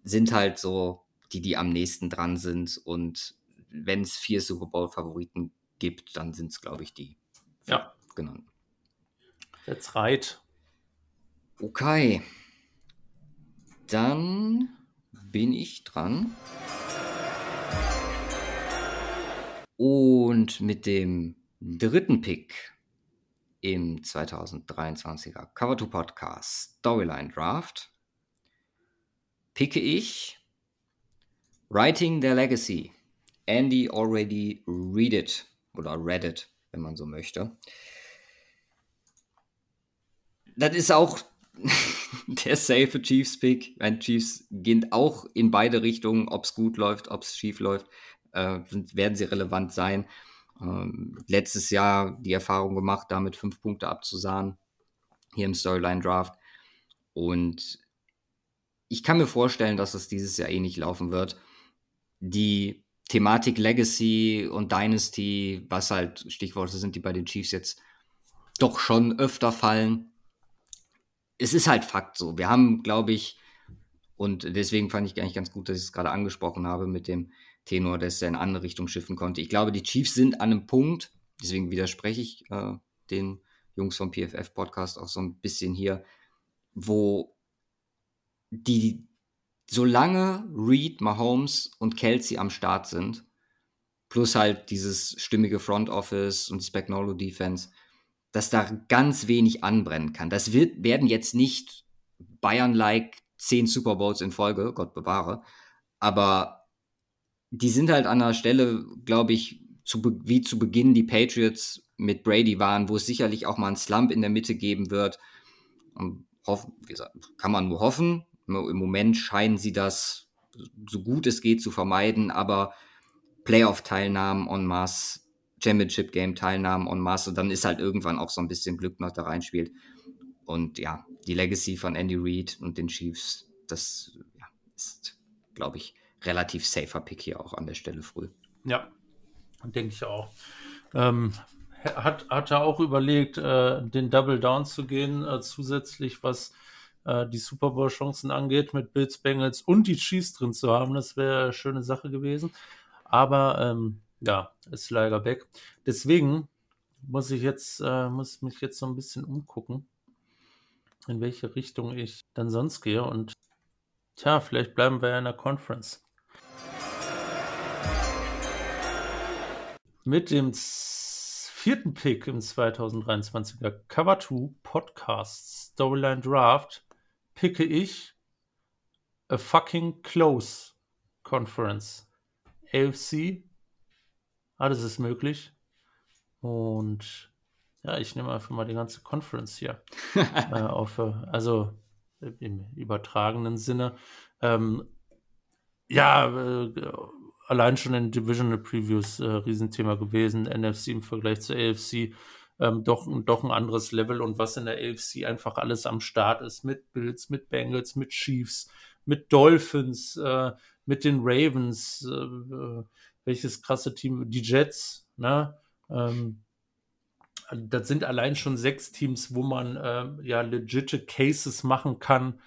sind halt so die, die am nächsten dran sind. Und wenn es vier Super Bowl-Favoriten gibt, dann sind es, glaube ich, die Ja. genannten. That's right. Okay. Dann bin ich dran. Und mit dem dritten Pick im 2023er Cover 2 Podcast Storyline Draft picke ich Writing Their Legacy. Andy already read it oder read it, wenn man so möchte. Das ist auch der safe Chiefs Pick. Ein Chiefs geht auch in beide Richtungen, ob es gut läuft, ob es schief läuft, äh, werden sie relevant sein. Ähm, letztes Jahr die Erfahrung gemacht, damit fünf Punkte abzusahnen, hier im Storyline Draft. Und ich kann mir vorstellen, dass es dieses Jahr eh nicht laufen wird. Die Thematik Legacy und Dynasty, was halt Stichworte sind, die bei den Chiefs jetzt doch schon öfter fallen. Es ist halt Fakt so. Wir haben, glaube ich, und deswegen fand ich eigentlich ganz gut, dass ich es gerade angesprochen habe mit dem Tenor, dass er in andere Richtung schiffen konnte. Ich glaube, die Chiefs sind an einem Punkt, deswegen widerspreche ich äh, den Jungs vom PFF-Podcast auch so ein bisschen hier, wo die, solange Reed, Mahomes und Kelsey am Start sind, plus halt dieses stimmige Front Office und Spagnolo Defense, dass da ganz wenig anbrennen kann. Das wird, werden jetzt nicht Bayern-like zehn Super Bowls in Folge, Gott bewahre, aber die sind halt an einer Stelle, glaube ich, zu, wie zu Beginn die Patriots mit Brady waren, wo es sicherlich auch mal einen Slump in der Mitte geben wird. Und hoffen, wie gesagt, kann man nur hoffen. Im Moment scheinen sie das so gut es geht zu vermeiden, aber Playoff-Teilnahmen en masse, Championship-Game-Teilnahmen en masse, und dann ist halt irgendwann auch so ein bisschen Glück noch da reinspielt. Und ja, die Legacy von Andy Reid und den Chiefs, das ja, ist, glaube ich, relativ safer Pick hier auch an der Stelle früh. Ja, denke ich auch. Ähm, hat, hat er auch überlegt, äh, den Double Down zu gehen, äh, zusätzlich was äh, die Super Bowl-Chancen angeht, mit Bills, Bengals und die Chiefs drin zu haben. Das wäre eine schöne Sache gewesen. Aber ähm, ja, ist leider weg. Deswegen muss ich jetzt, äh, muss mich jetzt so ein bisschen umgucken, in welche Richtung ich dann sonst gehe. Und tja, vielleicht bleiben wir ja in der Conference. Mit dem vierten Pick im 2023er Cover 2 Podcast Storyline Draft picke ich a fucking close Conference. AFC, alles ist möglich. Und ja, ich nehme einfach mal die ganze Conference hier äh, auf, also im übertragenen Sinne. Ähm, ja, äh, allein schon in Divisional Previews äh, Riesenthema gewesen. NFC im Vergleich zur AFC ähm, doch, doch ein anderes Level und was in der AFC einfach alles am Start ist mit Bills, mit Bengals, mit Chiefs, mit Dolphins, äh, mit den Ravens, äh, welches krasse Team, die Jets, ne? Ähm, das sind allein schon sechs Teams, wo man äh, ja legitime Cases machen kann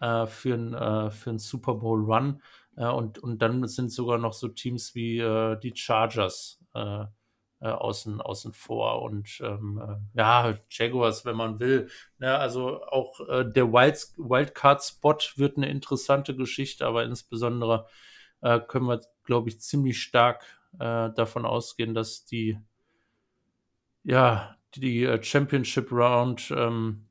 äh, für einen äh, für Super Bowl Run. Äh, und, und dann sind sogar noch so Teams wie äh, die Chargers äh, außen, außen vor und ähm, ja, Jaguars, wenn man will. Ja, also auch äh, der Wild, Wildcard-Spot wird eine interessante Geschichte, aber insbesondere äh, können wir, glaube ich, ziemlich stark äh, davon ausgehen, dass die ja, die Championship Round ähm,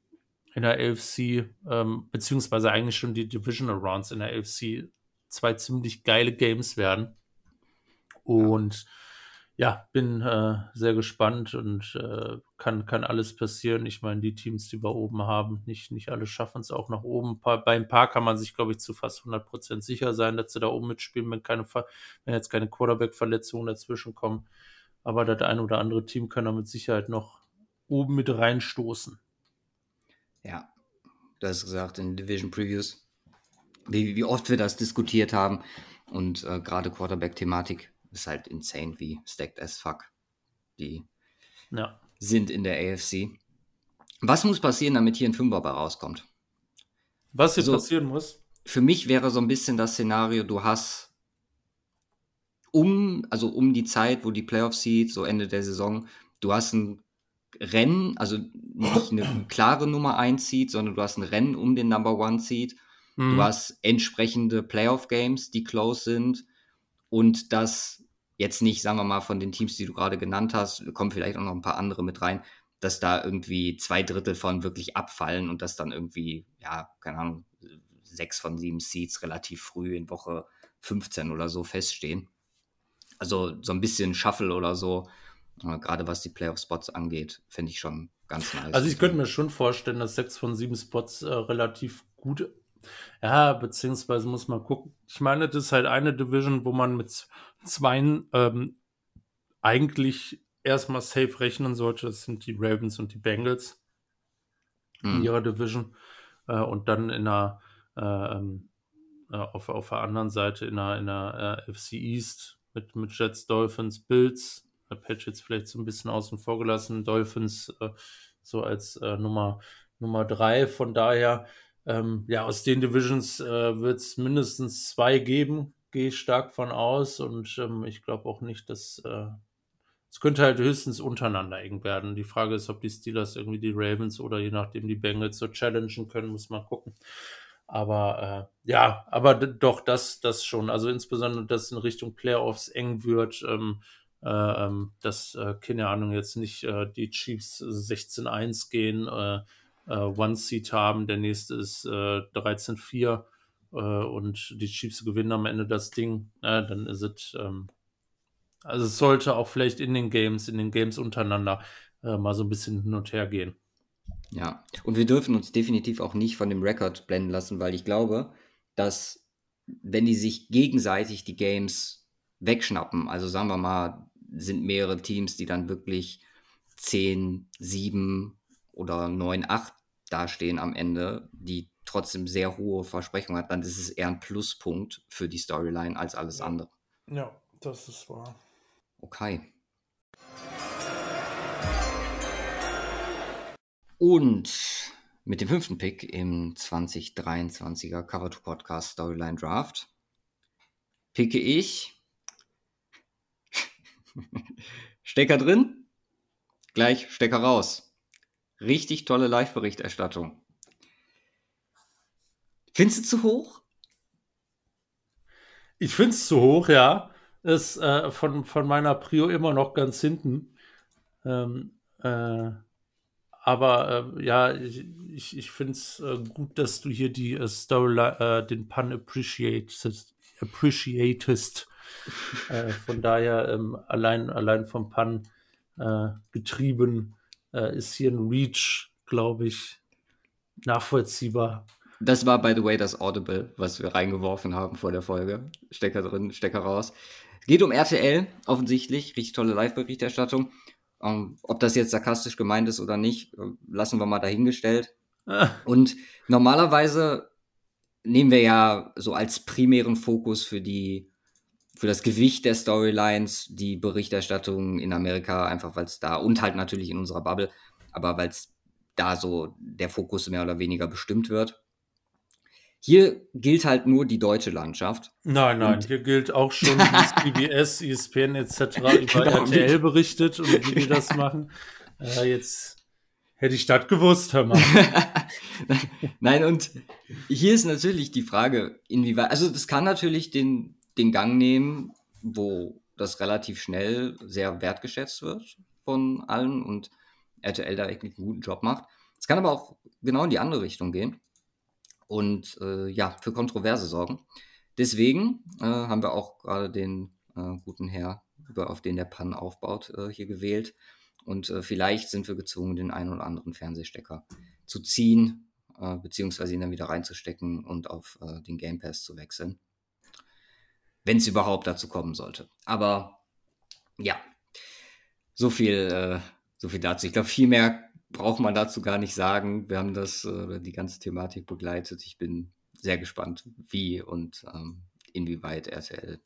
in der AFC, ähm, beziehungsweise eigentlich schon die Divisional Rounds in der AFC, zwei ziemlich geile Games werden. Und ja, bin äh, sehr gespannt und äh, kann, kann alles passieren. Ich meine, die Teams, die wir oben haben, nicht, nicht alle schaffen es auch nach oben. Bei ein paar kann man sich, glaube ich, zu fast 100% sicher sein, dass sie da oben mitspielen, wenn, keine, wenn jetzt keine Quarterback-Verletzungen dazwischen kommen. Aber das ein oder andere Team kann da mit Sicherheit noch oben mit reinstoßen. Ja, du hast gesagt in Division Previews, wie, wie oft wir das diskutiert haben. Und äh, gerade Quarterback-Thematik ist halt insane, wie stacked as fuck die ja. sind in der AFC. Was muss passieren, damit hier ein Fünfer bei rauskommt? Was hier also, passieren muss? Für mich wäre so ein bisschen das Szenario, du hast um, also um die Zeit, wo die Playoffs sieht, so Ende der Saison, du hast ein Rennen, also nicht eine klare Nummer 1 Seed, sondern du hast ein Rennen um den Number 1 Seed. Mhm. Du hast entsprechende Playoff-Games, die close sind. Und das jetzt nicht, sagen wir mal, von den Teams, die du gerade genannt hast, kommen vielleicht auch noch ein paar andere mit rein, dass da irgendwie zwei Drittel von wirklich abfallen und dass dann irgendwie, ja, keine Ahnung, sechs von sieben Seeds relativ früh in Woche 15 oder so feststehen. Also so ein bisschen Shuffle oder so, äh, gerade was die Playoff-Spots angeht, finde ich schon ganz nice. Also ich könnte mir schon vorstellen, dass sechs von sieben Spots äh, relativ gut ja, beziehungsweise muss man gucken. Ich meine, das ist halt eine Division, wo man mit zwei ähm, eigentlich erstmal safe rechnen sollte. Das sind die Ravens und die Bengals mhm. in ihrer Division. Äh, und dann in einer, äh, ähm, äh, auf, auf der anderen Seite in einer, in einer äh, FC East mit, mit Jets, Dolphins, Bills. Patriots vielleicht so ein bisschen außen vor gelassen. Dolphins äh, so als Nummer, Nummer drei. Von daher ähm, ja, aus den Divisions äh, wird es mindestens zwei geben, gehe ich stark von aus. Und ähm, ich glaube auch nicht, dass äh, es könnte halt höchstens untereinander eng werden. Die Frage ist, ob die Steelers irgendwie die Ravens oder je nachdem die Bengals so challengen können, muss man gucken. Aber äh, ja, aber doch, das, das schon. Also insbesondere, dass in Richtung Playoffs eng wird, ähm, äh, ähm, dass, äh, keine Ahnung, jetzt nicht äh, die Chiefs 16-1 gehen, äh, One-Seed haben, der nächste ist äh, 13-4 äh, und die Chiefs gewinnen am Ende das Ding, äh, dann ist es, ähm, also es sollte auch vielleicht in den Games, in den Games untereinander äh, mal so ein bisschen hin und her gehen. Ja, und wir dürfen uns definitiv auch nicht von dem Rekord blenden lassen, weil ich glaube, dass wenn die sich gegenseitig die Games wegschnappen, also sagen wir mal, sind mehrere Teams, die dann wirklich 10, 7 oder 9, 8 dastehen am Ende, die trotzdem sehr hohe Versprechungen hat, dann ist es eher ein Pluspunkt für die Storyline als alles andere. Ja, das ist wahr. Okay. Und mit dem fünften Pick im 2023er Cover 2 Podcast Storyline Draft picke ich Stecker drin, gleich Stecker raus. Richtig tolle Live-Berichterstattung. Findest du zu hoch? Ich finde es zu hoch, ja. Ist äh, von, von meiner Prio immer noch ganz hinten. Ähm, äh, aber äh, ja, ich, ich, ich finde es äh, gut, dass du hier die äh, Story, äh, den Pun appreciatest. appreciatest. von daher ähm, allein, allein vom Pun getrieben äh, ist hier ein Reach, glaube ich, nachvollziehbar. Das war, by the way, das Audible, was wir reingeworfen haben vor der Folge. Stecker drin, Stecker raus. Geht um RTL, offensichtlich. Richtig tolle Live-Berichterstattung. Um, ähm, ob das jetzt sarkastisch gemeint ist oder nicht, äh, lassen wir mal dahingestellt. Ah. Und normalerweise nehmen wir ja so als primären Fokus für die für das Gewicht der Storylines, die Berichterstattung in Amerika, einfach weil es da und halt natürlich in unserer Bubble, aber weil es da so der Fokus mehr oder weniger bestimmt wird. Hier gilt halt nur die deutsche Landschaft. Nein, nein, und hier gilt auch schon, wie BBS, ESPN etc. über genau, RTL berichtet und wie die das machen. Äh, jetzt hätte ich das gewusst, hör mal. nein, und hier ist natürlich die Frage, inwieweit, also das kann natürlich den den Gang nehmen, wo das relativ schnell sehr wertgeschätzt wird von allen und RTL da echt einen guten Job macht. Es kann aber auch genau in die andere Richtung gehen und äh, ja, für Kontroverse sorgen. Deswegen äh, haben wir auch gerade den äh, guten Herr, über, auf den der Pan aufbaut, äh, hier gewählt. Und äh, vielleicht sind wir gezwungen, den einen oder anderen Fernsehstecker zu ziehen, äh, beziehungsweise ihn dann wieder reinzustecken und auf den Game Pass zu wechseln. Wenn es überhaupt dazu kommen sollte. Aber ja, so viel, äh, so viel dazu. Ich glaube, viel mehr braucht man dazu gar nicht sagen. Wir haben das, äh, die ganze Thematik begleitet. Ich bin sehr gespannt, wie und ähm, inwieweit RTL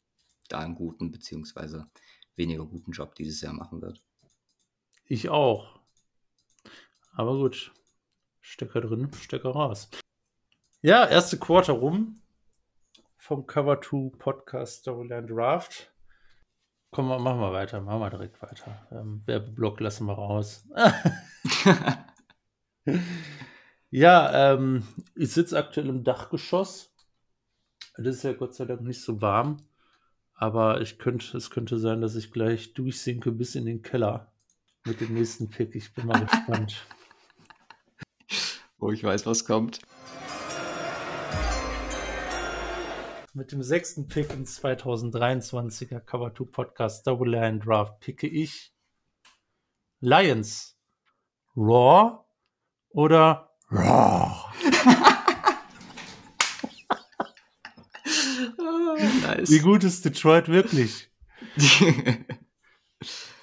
da einen guten beziehungsweise weniger guten Job dieses Jahr machen wird. Ich auch. Aber gut. Stecker drin, Stecker raus. Ja, erste Quarter rum vom Cover 2 Podcast Storyline Draft. Komm, machen wir weiter, machen wir direkt weiter. Ähm, Werbeblock lassen wir raus. ja, ähm, ich sitze aktuell im Dachgeschoss. Es ist ja Gott sei Dank nicht so warm. Aber ich könnte, es könnte sein, dass ich gleich durchsinke bis in den Keller mit dem nächsten Pick. Ich bin mal gespannt. Wo ich weiß, was kommt. Mit dem sechsten Pick im 2023er Cover 2 Podcast Double Line Draft picke ich Lions. Raw oder Raw? oh, nice. Wie gut ist Detroit wirklich?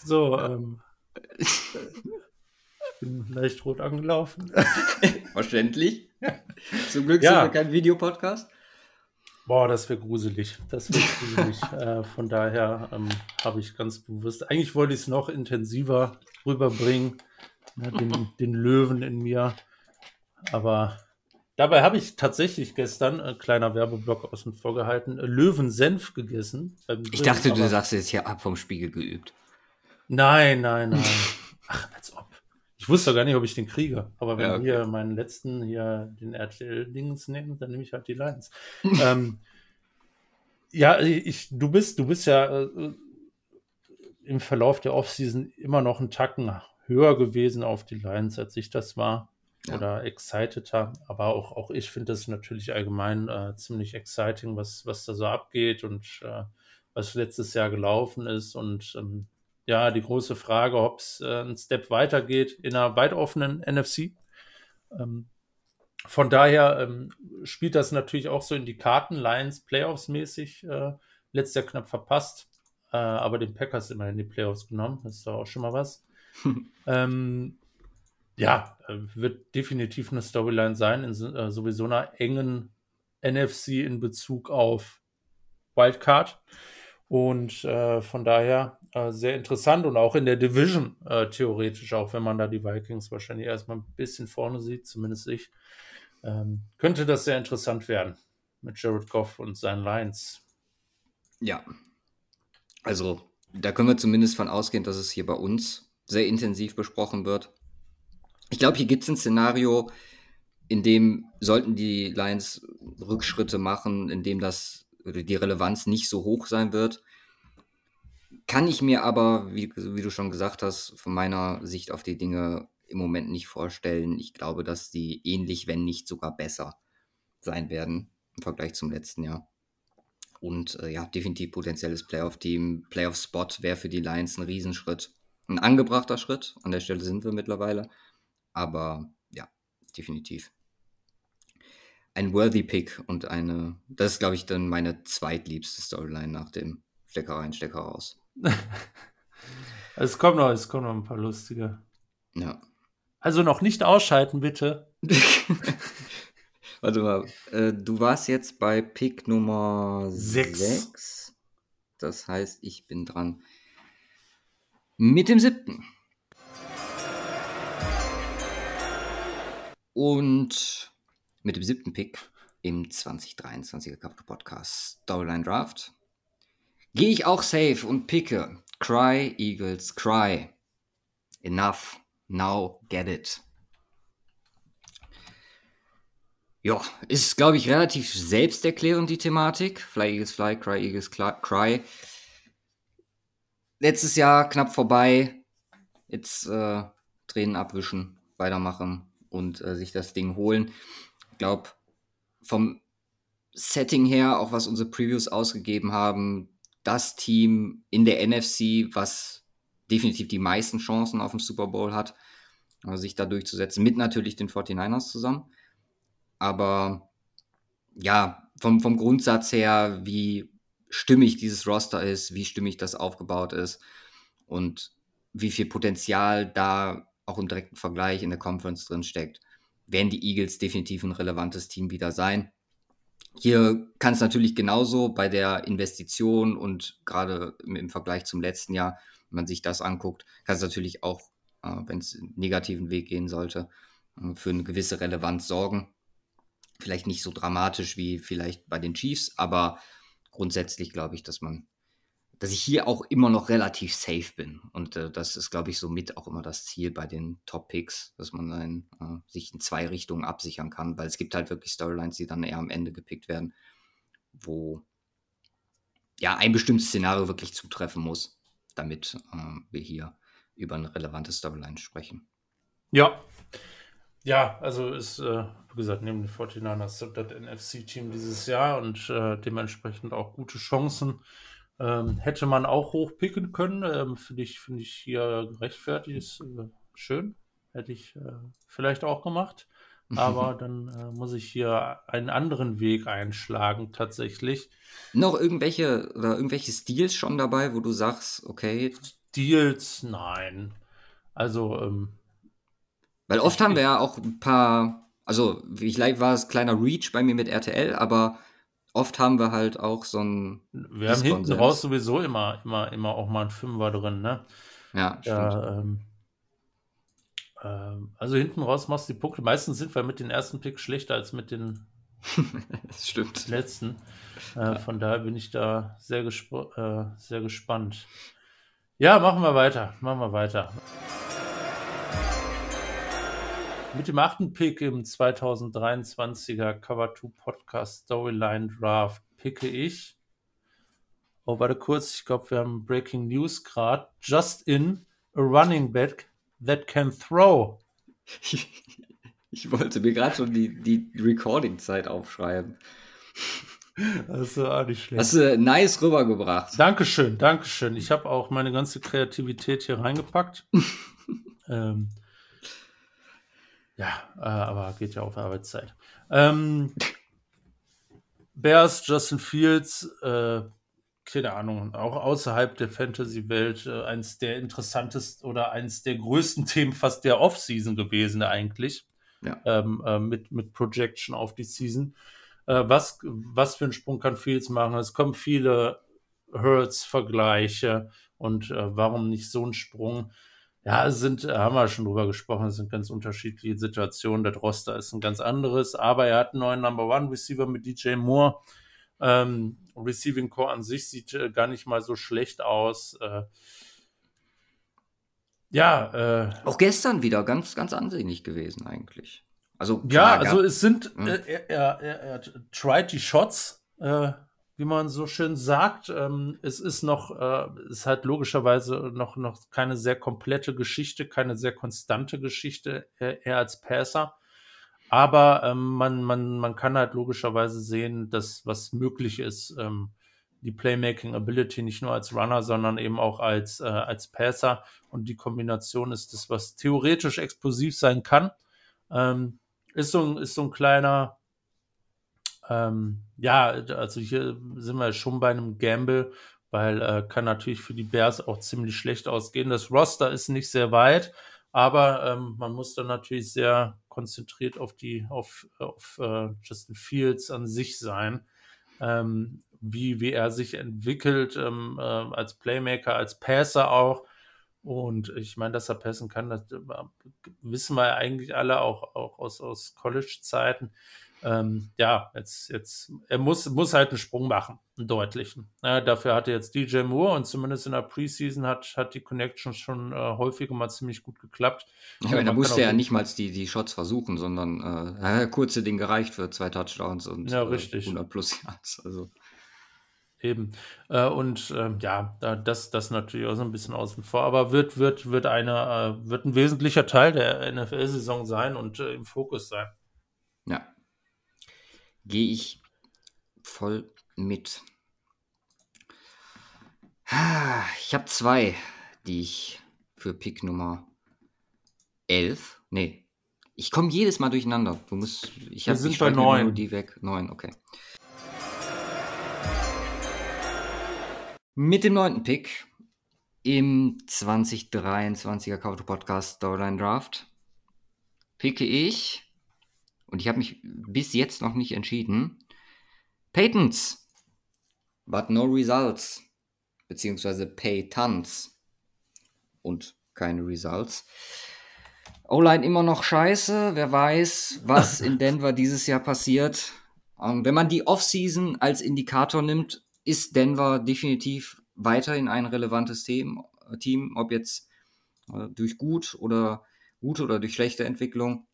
so, ähm, ich bin leicht rot angelaufen. Verständlich. Zum Glück ja. sind wir kein Videopodcast. Boah, das wäre gruselig. Das wäre gruselig. äh, von daher ähm, habe ich ganz bewusst, eigentlich wollte ich es noch intensiver rüberbringen, ne, den, den, Löwen in mir. Aber dabei habe ich tatsächlich gestern, ein äh, kleiner Werbeblock außen vor gehalten, äh, Löwensenf gegessen. ich dachte, du sagst jetzt hier ab vom Spiegel geübt. Nein, nein, nein. Ach, als ob. Ich wusste gar nicht, ob ich den kriege. Aber wenn ja, okay. wir meinen letzten hier den RTL-Dings nehmen, dann nehme ich halt die Lines. ähm, ja, ich, du bist, du bist ja äh, im Verlauf der Offseason immer noch einen Tacken höher gewesen auf die Lines, als ich das war. Ja. Oder exciteder. Aber auch, auch ich finde das natürlich allgemein äh, ziemlich exciting, was, was da so abgeht und äh, was letztes Jahr gelaufen ist. Und ähm, ja, die große Frage, ob es äh, einen Step weitergeht in einer weit offenen NFC. Ähm, von daher ähm, spielt das natürlich auch so in die Karten, Lions Playoffs mäßig. Äh, letztes Jahr knapp verpasst, äh, aber den Packers immerhin die Playoffs genommen. Das ist doch auch schon mal was. ähm, ja, äh, wird definitiv eine Storyline sein in äh, sowieso einer engen NFC in Bezug auf Wildcard. Und äh, von daher äh, sehr interessant und auch in der Division äh, theoretisch, auch wenn man da die Vikings wahrscheinlich erstmal ein bisschen vorne sieht, zumindest ich, ähm, könnte das sehr interessant werden mit Jared Goff und seinen Lions. Ja, also da können wir zumindest von ausgehen, dass es hier bei uns sehr intensiv besprochen wird. Ich glaube, hier gibt es ein Szenario, in dem sollten die Lions Rückschritte machen, in dem das die Relevanz nicht so hoch sein wird, kann ich mir aber, wie, wie du schon gesagt hast, von meiner Sicht auf die Dinge im Moment nicht vorstellen. Ich glaube, dass die ähnlich, wenn nicht sogar besser sein werden im Vergleich zum letzten Jahr. Und äh, ja, definitiv potenzielles Playoff-Team. Playoff-Spot wäre für die Lions ein Riesenschritt. Ein angebrachter Schritt. An der Stelle sind wir mittlerweile. Aber ja, definitiv. Ein worthy Pick und eine, das ist, glaube ich, dann meine zweitliebste Storyline nach dem Stecker rein, Stecker raus. es kommt noch, es kommen noch ein paar lustige. Ja. Also noch nicht ausschalten, bitte. Warte mal, äh, du warst jetzt bei Pick Nummer 6. Das heißt, ich bin dran. Mit dem siebten. Und mit dem siebten Pick im 2023er Cup Podcast Storyline Draft gehe ich auch safe und picke Cry Eagles Cry. Enough. Now get it. Ja, ist, glaube ich, relativ selbsterklärend, die Thematik. Fly Eagles Fly, Cry Eagles Cry. Letztes Jahr knapp vorbei. Jetzt äh, Tränen abwischen, weitermachen und äh, sich das Ding holen. Ich glaube, vom Setting her, auch was unsere Previews ausgegeben haben, das Team in der NFC, was definitiv die meisten Chancen auf dem Super Bowl hat, äh, sich da durchzusetzen, mit natürlich den 49ers zusammen. Aber ja, vom, vom Grundsatz her, wie stimmig dieses Roster ist, wie stimmig das aufgebaut ist und wie viel Potenzial da auch im direkten Vergleich in der Conference drin steckt, werden die Eagles definitiv ein relevantes Team wieder sein. Hier kann es natürlich genauso bei der Investition und gerade im, Vergleich zum letzten Jahr, wenn man sich das anguckt, kann es natürlich auch, äh, wenn es negativen Weg gehen sollte, äh, für eine gewisse Relevanz sorgen. Vielleicht nicht so dramatisch wie vielleicht bei den Chiefs, aber grundsätzlich glaube ich, dass man, dass ich hier auch immer noch relativ safe bin. Und äh, das ist, glaube ich, somit auch immer das Ziel bei den Top-Picks, dass man dann äh, sich in zwei Richtungen absichern kann, weil es gibt halt wirklich Storylines, die dann eher am Ende gepickt werden, wo ja ein bestimmtes Szenario wirklich zutreffen muss, damit äh, wir hier über eine relevante Storyline sprechen. Ja, ja, also ist, äh, wie gesagt, neben den 49ers das NFC-Team dieses Jahr und äh, dementsprechend auch gute Chancen. Ähm, hätte man auch hochpicken können, ähm, finde ich, find ich hier gerechtfertigt, ist äh, schön. Hätte ich äh, vielleicht auch gemacht. Aber dann äh, muss ich hier einen anderen Weg einschlagen, tatsächlich. Noch irgendwelche oder irgendwelche Stils schon dabei, wo du sagst, okay. Stils, nein. Also, ähm, weil oft haben wir ja auch ein paar, also vielleicht war es kleiner Reach bei mir mit RTL, aber oft haben wir halt auch so ein. Wir haben hinten raus sowieso immer, immer, immer auch mal ein Fünfer drin, ne? Ja, stimmt. Ja, ähm, ähm, also hinten raus machst du die Punkte. Meistens sind wir mit den ersten Picks schlechter als mit den stimmt. letzten. Äh, von daher bin ich da sehr, gesp äh, sehr gespannt. Ja, machen wir weiter. Machen wir weiter. Mit dem achten Pick im 2023er Cover 2 Podcast Storyline Draft picke ich. Oh, warte kurz, ich glaube, wir haben Breaking News gerade. Just in a running back that can throw. Ich, wollte mir gerade schon die, die Recording-Zeit aufschreiben. Das ist auch nicht schlecht. Hast du nice rübergebracht. Dankeschön, Dankeschön. Ich habe auch meine ganze Kreativität hier reingepackt. ähm, ja, äh, aber geht ja auf Arbeitszeit. Ähm, Bears, Justin Fields, äh, keine Ahnung, auch außerhalb der Fantasy-Welt äh, eins der interessantesten oder eins der größten Themen fast der Off-Season gewesen eigentlich. Ja. Ähm, äh, mit, mit Projection auf die Season. Äh, was, was für einen Sprung kann Fields machen? Es kommen viele Hurts-Vergleiche und äh, warum nicht so ein Sprung? Ja, es sind, äh, haben wir schon drüber gesprochen, es sind ganz unterschiedliche Situationen. Der Roster ist ein ganz anderes, aber er hat einen neuen Number One Receiver mit DJ Moore. Ähm, Receiving Core an sich sieht äh, gar nicht mal so schlecht aus. Äh, ja, äh, auch gestern wieder ganz, ganz ansehnlich gewesen eigentlich. Also klar, ja, also es sind, hm. er, er, er, er tried die Shots, äh, wie man so schön sagt. Ähm, es ist noch, äh, ist halt logischerweise noch, noch keine sehr komplette Geschichte, keine sehr konstante Geschichte, äh, eher als Passer. Aber ähm, man, man, man kann halt logischerweise sehen, dass was möglich ist, ähm, die Playmaking Ability nicht nur als Runner, sondern eben auch als, äh, als Passer. Und die Kombination ist das, was theoretisch explosiv sein kann. Ähm, ist, so ein, ist so ein kleiner, ähm, ja, also hier sind wir schon bei einem Gamble, weil äh, kann natürlich für die Bears auch ziemlich schlecht ausgehen. Das Roster ist nicht sehr weit, aber ähm, man muss dann natürlich sehr konzentriert auf die, auf, auf äh, Justin Fields an sich sein. Ähm, wie, wie er sich entwickelt ähm, äh, als Playmaker, als Passer auch. Und ich meine, dass er passen kann, das äh, wissen wir eigentlich alle auch, auch aus, aus College-Zeiten ähm, ja, jetzt, jetzt, er muss, muss halt einen Sprung machen, einen deutlichen. Ja, dafür hatte jetzt DJ Moore und zumindest in der Preseason hat, hat die Connection schon äh, häufiger mal ziemlich gut geklappt. Ja, aber da musste er nicht mal die, die Shots versuchen, sondern äh, kurze Ding gereicht für zwei Touchdowns und ja, richtig. Äh, 100 plus Yards. Also. Eben. Äh, und äh, ja, das, das natürlich auch so ein bisschen außen vor, aber wird, wird, wird, eine, äh, wird ein wesentlicher Teil der NFL-Saison sein und äh, im Fokus sein. Ja, gehe ich voll mit. Ich habe zwei, die ich für Pick Nummer 11. Nee. Ich komme jedes Mal durcheinander. Du musst. Ich Wir sind bei streich mir immer neun. nur die weg. Neun, okay. Mit dem neunten Pick im 2023er Cover Podcast Storyline Draft picke ich, und ich habe mich bis jetzt noch nicht entschieden, Patents, but no results, beziehungsweise Paytons und keine Results. O-Line immer noch scheiße. Wer weiß, was in Denver dieses Jahr passiert. Ähm, wenn man die Offseason als Indikator nimmt, ist Denver definitiv weiterhin ein relevantes Team, äh, Team ob jetzt äh, durch gut oder gute oder durch schlechte Entwicklung.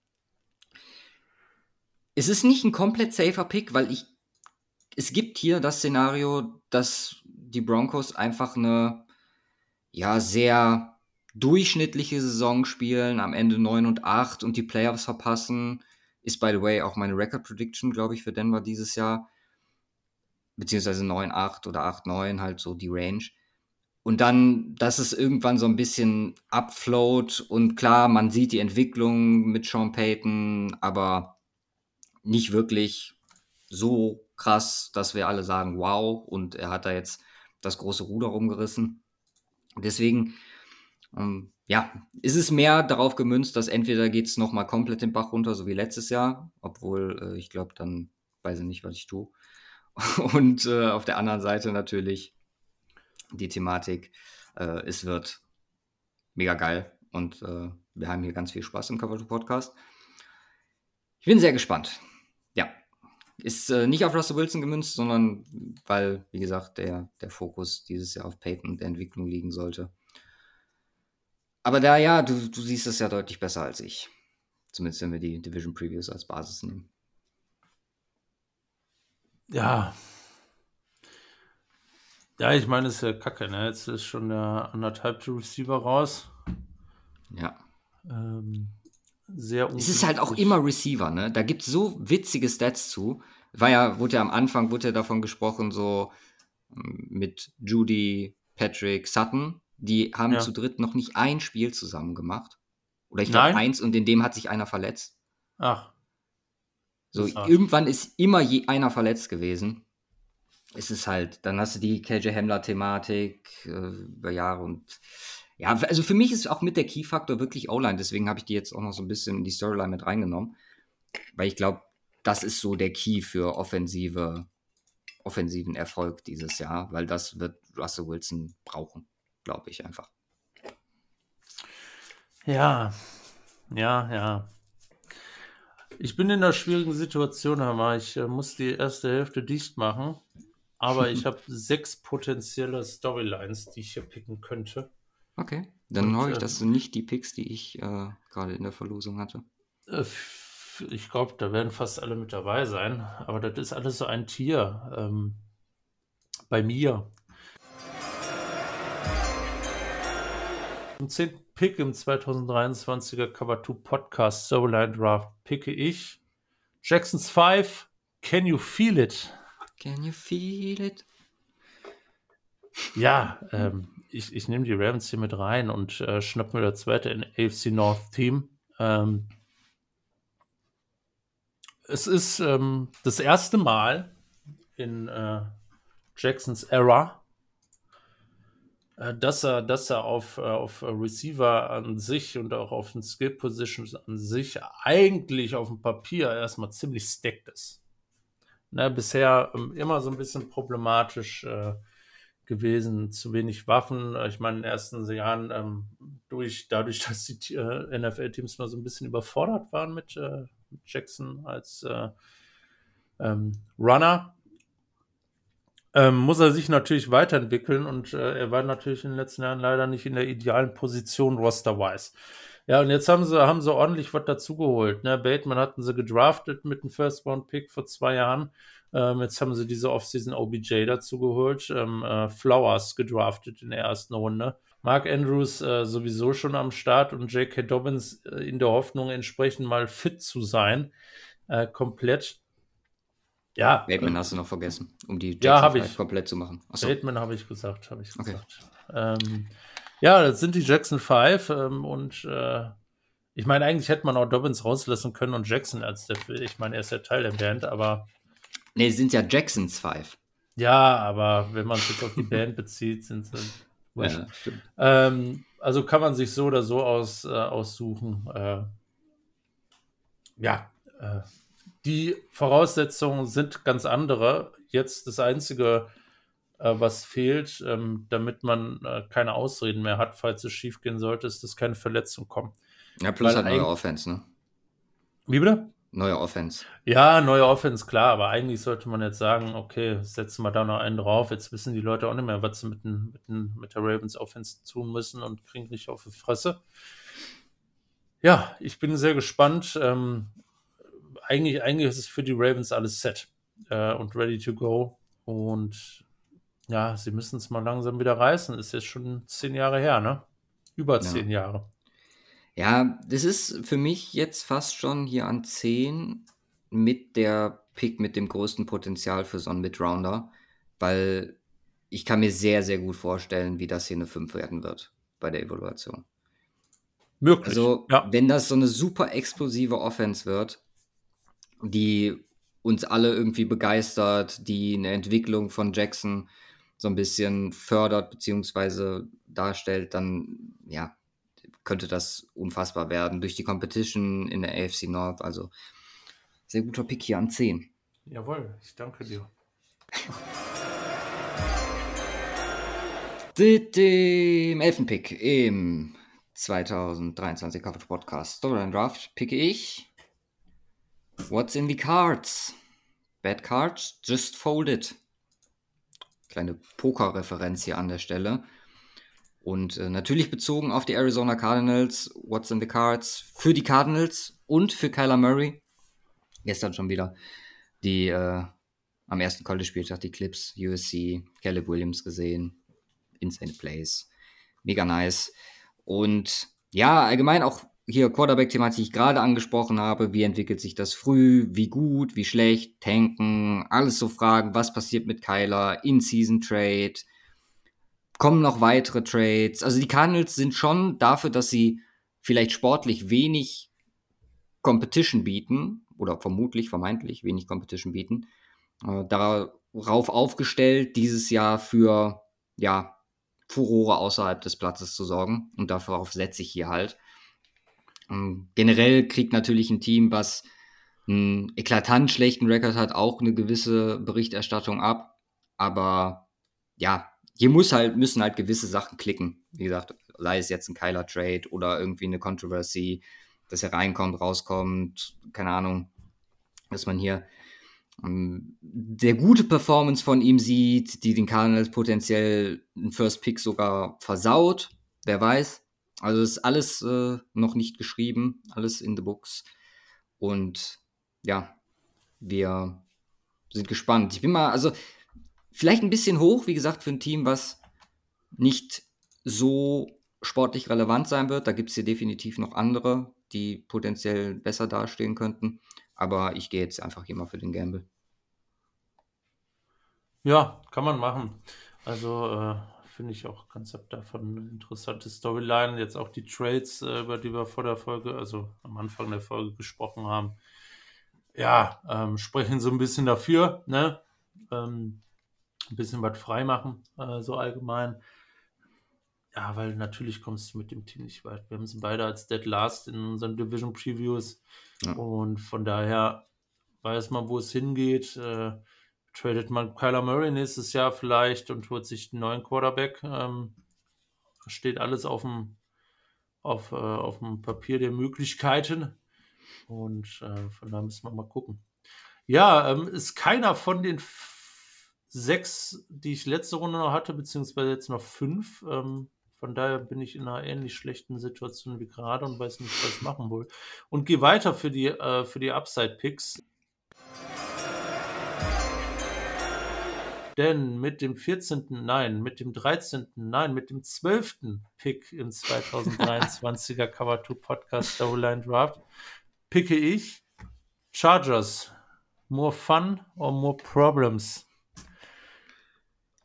Es ist nicht ein komplett safer Pick, weil ich es gibt hier das Szenario, dass die Broncos einfach eine ja sehr durchschnittliche Saison spielen, am Ende 9 und 8 und die Playoffs verpassen. Ist, by the way, auch meine Record Prediction, glaube ich, für Denver dieses Jahr. Beziehungsweise 9, 8 oder 8, 9, halt so die Range. Und dann, dass es irgendwann so ein bisschen upfloat und klar, man sieht die Entwicklung mit Sean Payton, aber nicht wirklich so krass, dass wir alle sagen, wow, und er hat da jetzt das große Ruder rumgerissen. Deswegen, ähm, ja, ist es mehr darauf gemünzt, dass entweder geht es nochmal komplett den Bach runter, so wie letztes Jahr, obwohl äh, ich glaube, dann weiß ich nicht, was ich tue. Und äh, auf der anderen Seite natürlich die Thematik, äh, es wird mega geil und äh, wir haben hier ganz viel Spaß im Cover Podcast. Ich bin sehr gespannt. Ist äh, nicht auf Russell Wilson gemünzt, sondern weil, wie gesagt, der, der Fokus dieses Jahr auf Peyton und der Entwicklung liegen sollte. Aber da ja, du, du siehst es ja deutlich besser als ich. Zumindest wenn wir die Division Previews als Basis nehmen. Ja. Ja, ich meine, es ist ja kacke, ne? Jetzt ist schon der anderthalbte Receiver raus. Ja. Ähm, sehr Es ist halt auch immer Receiver, ne? Da gibt es so witzige Stats zu. War ja, wurde ja am Anfang wurde ja davon gesprochen, so ähm, mit Judy, Patrick, Sutton. Die haben Ja. zu dritt noch nicht ein Spiel zusammen gemacht. Oder ich glaube eins und in dem hat sich einer verletzt. Ach, So, ist irgendwann ist immer je einer verletzt gewesen. Es ist halt, dann hast du die KJ Hamler-Thematik äh, über Jahre und ja, also für mich ist auch mit der Key-Faktor wirklich O-Line, deswegen habe ich die jetzt auch noch so ein bisschen in die Storyline mit reingenommen, weil ich glaube, das ist so der Key für offensive, offensiven Erfolg dieses Jahr, weil das wird Russell Wilson brauchen, glaube ich einfach. ja. Ja, ja. Ich bin in einer schwierigen Situation, Hammer. Ich äh, muss die erste Hälfte dicht machen. Aber ich habe sechs potenzielle Storylines, die ich hier picken könnte. Okay, dann Und, hoffe ich, äh, dass du nicht die Picks, die ich äh, gerade in der Verlosung hatte. Äh, Ich glaube, da werden fast alle mit dabei sein. Aber das ist alles so ein Tier. Ähm, bei mir. Im 10. Pick im 2023er Cover 2 Podcast Storyline Draft picke ich Jacksons 5. Can you feel it? Can you feel it? Ja, ähm, ich, ich nehme die Ravens hier mit rein und äh, schnapp mir das zweite in AFC North Team. Ähm, es ist ähm, das erste Mal in äh, Jacksons Era, äh, dass er, dass er auf, äh, auf Receiver an sich und auch auf den Skill Positions an sich eigentlich auf dem Papier erstmal ziemlich stacked ist. Ne, bisher ähm, immer so ein bisschen problematisch äh, gewesen, zu wenig Waffen. Ich meine, in den ersten Jahren ähm, durch, dadurch, dass die äh, NFL-Teams mal so ein bisschen überfordert waren mit, äh, mit Jackson als äh, ähm, Runner, ähm, muss er sich natürlich weiterentwickeln und äh, er war natürlich in den letzten Jahren leider nicht in der idealen Position roster-wise. Ja, und jetzt haben sie, haben sie ordentlich was dazugeholt. Ne? Bateman hatten sie gedraftet mit einem First-Round-Pick vor zwei Jahren. Ähm, jetzt haben sie diese Offseason OBJ dazugeholt. Ähm, äh, Flowers gedraftet in der ersten Runde. Mark Andrews äh, sowieso schon am Start und J.K. Dobbins äh, in der Hoffnung, entsprechend mal fit zu sein. Äh, komplett. Ja. Bateman hast du noch vergessen, um die Ja, Jackson hab Five ich. komplett zu machen. Achso. Bateman habe ich gesagt, habe ich Okay. gesagt. Ähm, ja, das sind die Jackson 5 ähm, und äh, ich meine, eigentlich hätte man auch Dobbins rauslassen können und Jackson als der, ich meine, er ist ja Teil der Band, aber Nee, es sind ja Jacksons Five. ja, aber wenn man es jetzt auf die Band bezieht, sind sie. Ja. Ähm, also kann man sich so oder so aus, äh, aussuchen. Äh, ja, äh, die Voraussetzungen sind ganz andere. Jetzt das Einzige, äh, was fehlt, ähm, damit man äh, keine Ausreden mehr hat, falls es schief gehen sollte, ist, dass keine Verletzungen kommen. Ja, plus Weil halt neue Offense, ne? Wie bitte? Neue Offense. Ja, neue Offense, klar, aber eigentlich sollte man jetzt sagen, okay, setzen wir da noch einen drauf. Jetzt wissen die Leute auch nicht mehr, was sie mit, den, mit, den, mit der Ravens Offense tun müssen und kriegen nicht auf die Fresse. Ja, ich bin sehr gespannt. Ähm, eigentlich, eigentlich ist es für die Ravens alles set äh, und ready to go. Und ja, sie müssen es mal langsam wieder reißen. Ist jetzt schon zehn Jahre her, ne? Über zehn Jahre. Ja, das ist für mich jetzt fast schon hier an 10 mit der Pick mit dem größten Potenzial für so einen Midrounder, weil ich kann mir sehr, sehr gut vorstellen, wie das hier eine 5 werden wird bei der Evaluation. Möglich. Also, ja. wenn das so eine super explosive Offense wird, die uns alle irgendwie begeistert, die eine Entwicklung von Jackson so ein bisschen fördert beziehungsweise darstellt, dann ja, könnte das unfassbar werden durch die Competition in der AFC North. Also sehr guter Pick hier an 10. Jawohl, ich danke dir. Mit dem Elfenpick im 2023 Coverage Podcast Storyline Draft picke ich What's in the Cards? Bad Cards, just fold it. Kleine Poker-Referenz hier an der Stelle. Und äh, natürlich bezogen auf die Arizona Cardinals, What's in the Cards für die Cardinals und für Kyler Murray. Gestern schon wieder die äh, am ersten College-Spieltag die Clips, USC, Caleb Williams gesehen. Insane Plays. Mega nice. Und ja, allgemein auch hier Quarterback-Thematik, die ich gerade angesprochen habe. Wie entwickelt sich das früh? Wie gut? Wie schlecht? Tanken? Alles so Fragen. Was passiert mit Kyler? In-Season-Trade? Kommen noch weitere Trades? Also die Cardinals sind schon dafür, dass sie vielleicht sportlich wenig Competition bieten oder vermutlich, vermeintlich wenig Competition bieten, äh, darauf aufgestellt, dieses Jahr für ja, Furore außerhalb des Platzes zu sorgen. Und darauf setze ich hier halt. Ähm, generell kriegt natürlich ein Team, was einen eklatant schlechten Rekord hat, auch eine gewisse Berichterstattung ab. Aber ja, hier muss halt, müssen halt gewisse Sachen klicken. Wie gesagt, sei es jetzt ein Kyler Trade oder irgendwie eine Controversy, dass er reinkommt, rauskommt, keine Ahnung, dass man hier ähm, der gute Performance von ihm sieht, die den Cardinals potenziell einen First Pick sogar versaut. Wer weiß. Also ist alles äh, noch nicht geschrieben, alles in the books. Und ja, wir sind gespannt. Ich bin mal, also vielleicht ein bisschen hoch, wie gesagt, für ein Team, was nicht so sportlich relevant sein wird. Da gibt es hier definitiv noch andere, die potenziell besser dastehen könnten. Aber ich gehe jetzt einfach hier mal für den Gamble. Ja, kann man machen. Also äh, finde ich auch Konzept davon eine interessante Storyline. Jetzt auch die Trades, äh, über die wir vor der Folge, also am Anfang der Folge gesprochen haben. Ja, ähm, sprechen so ein bisschen dafür, ne? Ähm, ein bisschen was freimachen, äh, so allgemein. Ja, weil natürlich kommst du mit dem Team nicht weit. Wir haben sie beide als Dead Last in unseren Division Previews. Ja. Und von daher weiß man, wo es hingeht. Äh, tradet man Kyler Murray nächstes Jahr vielleicht und holt sich einen neuen Quarterback. Ähm, steht alles auf dem, auf, äh, auf dem Papier der Möglichkeiten. Und äh, von da müssen wir mal gucken. Ja, ähm, ist keiner von den sechs, die ich letzte Runde noch hatte, beziehungsweise jetzt noch fünf. Ähm, von daher bin ich in einer ähnlich schlechten Situation wie gerade und weiß nicht, was ich machen will. Und gehe weiter für die, äh, für die Upside-Picks. Denn mit dem 14., nein, mit dem 13., nein, mit dem 12. Pick im 2023er Cover 2 Podcast Storyline Draft picke ich Chargers. More fun or more problems?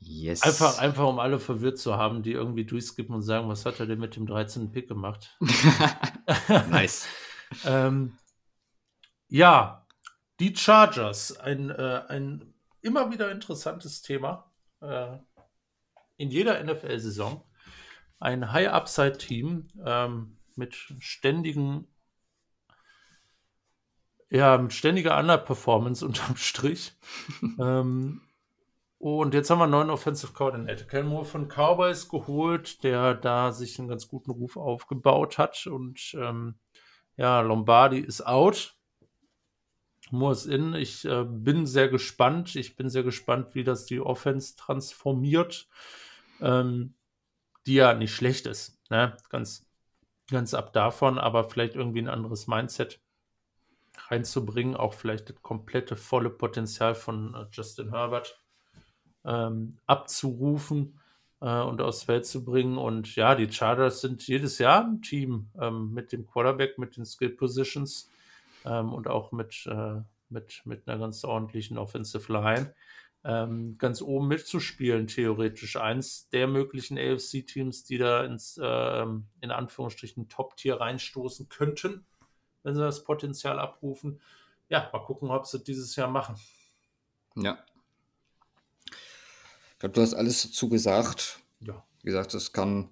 Yes. Einfach, einfach, um alle verwirrt zu haben, die irgendwie durchskippen und sagen, was hat er denn mit dem 13. Pick gemacht? nice. ähm, ja, die Chargers, ein, äh, ein immer wieder interessantes Thema äh, in jeder NFL-Saison. Ein High-Upside-Team ähm, mit ständigen ja, mit ständiger Underperformance unterm Strich. ähm, und jetzt haben wir einen neuen Offensive Coordinator. Ken Moore von Cowboys geholt, der da sich einen ganz guten Ruf aufgebaut hat. Und ähm, ja, Lombardi ist out. Moore ist in. Ich äh, bin sehr gespannt. Ich bin sehr gespannt, wie das die Offense transformiert, ähm, die ja nicht schlecht ist. Ne? Ganz, ganz ab davon, aber vielleicht irgendwie ein anderes Mindset reinzubringen, auch vielleicht das komplette volle Potenzial von äh, Justin Herbert ähm, abzurufen äh, und aufs Feld zu bringen. Und ja, die Chargers sind jedes Jahr ein Team ähm, mit dem Quarterback, mit den Skill Positions ähm, und auch mit, äh, mit, mit einer ganz ordentlichen Offensive Line. Ähm, ganz oben mitzuspielen, theoretisch. Eins der möglichen AFC-Teams, die da ins, äh, in Anführungsstrichen, Top-Tier reinstoßen könnten wenn sie das Potenzial abrufen. Ja, mal gucken, ob sie dieses Jahr machen. Ja. Ich glaube, du hast alles dazu gesagt. Ja. Wie gesagt, das kann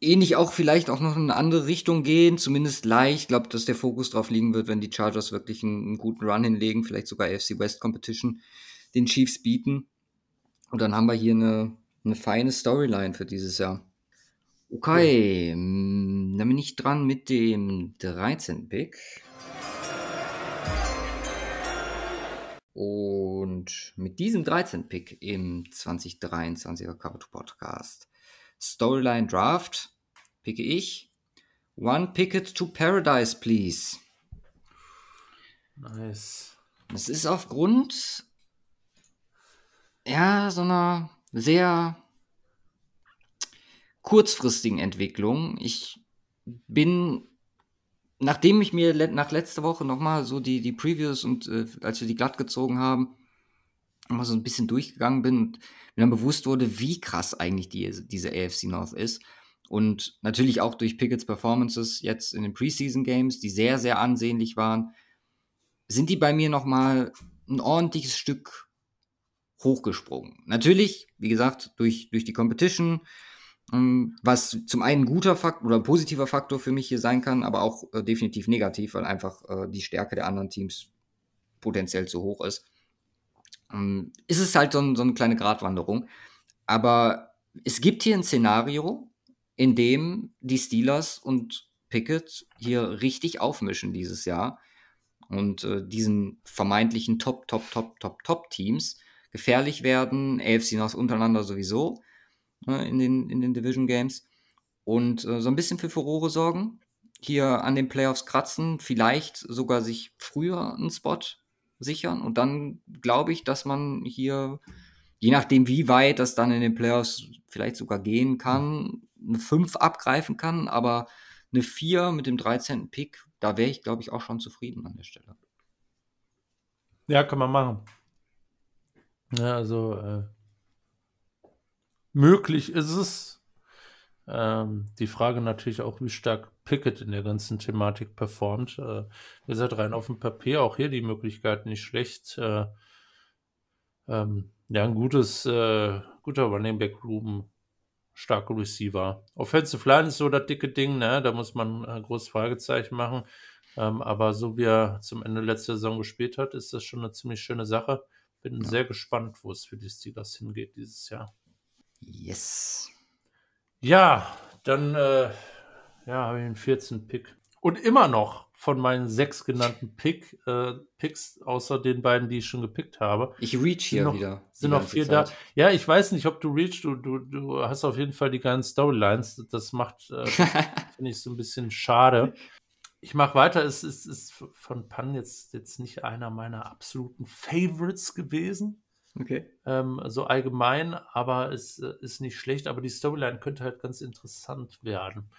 ähnlich auch vielleicht auch noch in eine andere Richtung gehen, zumindest leicht. Ich glaube, dass der Fokus drauf liegen wird, wenn die Chargers wirklich einen, einen, guten Run hinlegen, vielleicht sogar AFC West Competition den Chiefs bieten. Und dann haben wir hier eine, eine feine Storyline für dieses Jahr. Okay, ja. Dann bin ich dran mit dem 13. Pick. Und mit diesem 13. Pick im 2023er Cover 2 Podcast Storyline Draft picke ich One Picket to Paradise, please. Nice. Das ist aufgrund ja, so einer sehr kurzfristigen Entwicklung. Ich bin, nachdem ich mir nach letzter Woche nochmal so die, die Previews und äh, als wir die glatt gezogen haben, mal so ein bisschen durchgegangen bin und mir dann bewusst wurde, wie krass eigentlich die, diese AFC North ist. Und natürlich auch durch Pickett's Performances jetzt in den Preseason Games, die sehr, sehr ansehnlich waren, sind die bei mir nochmal ein ordentliches Stück hochgesprungen. Natürlich, wie gesagt, durch, durch die Competition, was zum einen guter Faktor oder positiver Faktor für mich hier sein kann, aber auch äh, definitiv negativ, weil einfach äh, die Stärke der anderen Teams potenziell zu hoch ist. Ähm, ist es halt so, so eine kleine Gratwanderung. Aber es gibt hier ein Szenario, in dem die Steelers und Pickett hier richtig aufmischen dieses Jahr und äh, diesen vermeintlichen Top, Top, Top, Top, Top Teams gefährlich werden. AFC North untereinander sowieso ne, in, den, in den Division Games. Und äh, so ein bisschen für Furore sorgen. Hier an den Playoffs kratzen, vielleicht sogar sich früher einen Spot sichern. Und dann glaube ich, dass man hier, je nachdem, wie weit das dann in den Playoffs vielleicht sogar gehen kann, eine 5 abgreifen kann. Aber eine 4 mit dem 13. Pick, da wäre ich, glaube ich, auch schon zufrieden an der Stelle. Ja, kann man machen. Ja, also äh, möglich ist es. Ähm, die Frage natürlich auch, wie stark Pickett in der ganzen Thematik performt. Äh, ihr seid rein auf dem Papier, auch hier die Möglichkeit nicht schlecht. Äh, ähm, ja, ein gutes, äh, guter Running Back Room, starke Receiver. Offensive Line ist so das dicke Ding, ne? Da muss man ein großes Fragezeichen machen. Ähm, aber so wie er zum Ende letzter Saison gespielt hat, ist das schon eine ziemlich schöne Sache. Bin ja. sehr gespannt, wo es für die Steelers hingeht dieses Jahr. Yes. Ja, dann äh, ja, habe ich den 14. Pick. Und immer noch von meinen sechs genannten Pick, äh, Picks, außer den beiden, die ich schon gepickt habe. Ich reach hier noch, wieder. Sind noch vier Zeit. da. Ja, ich weiß nicht, ob du reach, du, du, du hast auf jeden Fall die ganzen Storylines. Das macht, äh, finde ich, so ein bisschen schade. Ich mache weiter. Es ist, ist von Pan jetzt, jetzt nicht einer meiner absoluten Favorites gewesen. Okay. Ähm, so allgemein, aber es äh, ist nicht schlecht, aber die Storyline könnte halt ganz interessant werden.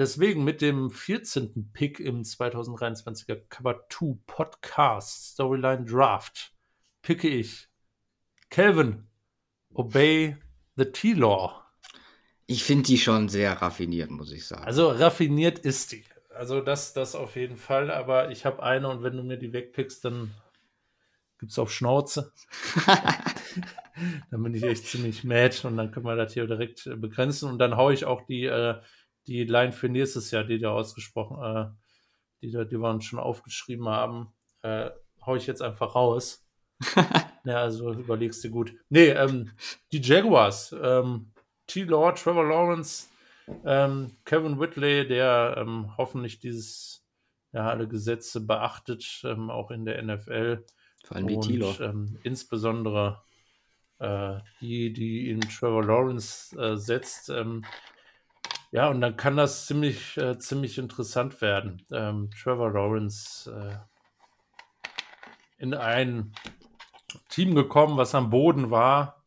deswegen mit dem 14. Pick im 2023er Cover 2 Podcast Storyline Draft picke ich Calvin Obey the T-Law. Ich finde die schon sehr raffiniert, muss ich sagen. Also raffiniert ist die. Also das, das auf jeden Fall, aber ich habe eine und wenn du mir die wegpickst, dann gibt es auf Schnauze. dann bin ich echt ziemlich mad und dann können wir das hier direkt äh, begrenzen und dann haue ich auch die, äh, die Line für nächstes Jahr, die da ausgesprochen, äh, die, da, die wir uns schon aufgeschrieben haben, äh, haue ich jetzt einfach raus. ja, also überlegst du gut. Nee, ähm, die Jaguars, ähm, T-Law, Trevor Lawrence, ähm, Kevin Whitley, der ähm, hoffentlich dieses, ja, alle Gesetze beachtet, ähm, auch in der NFL. Vor allem die T-Law. Ähm, insbesondere äh, die, die in Trevor Lawrence äh, setzt. Ähm, ja, und dann kann das ziemlich, äh, ziemlich interessant werden. Ähm, Trevor Lawrence äh, in ein Team gekommen, was am Boden war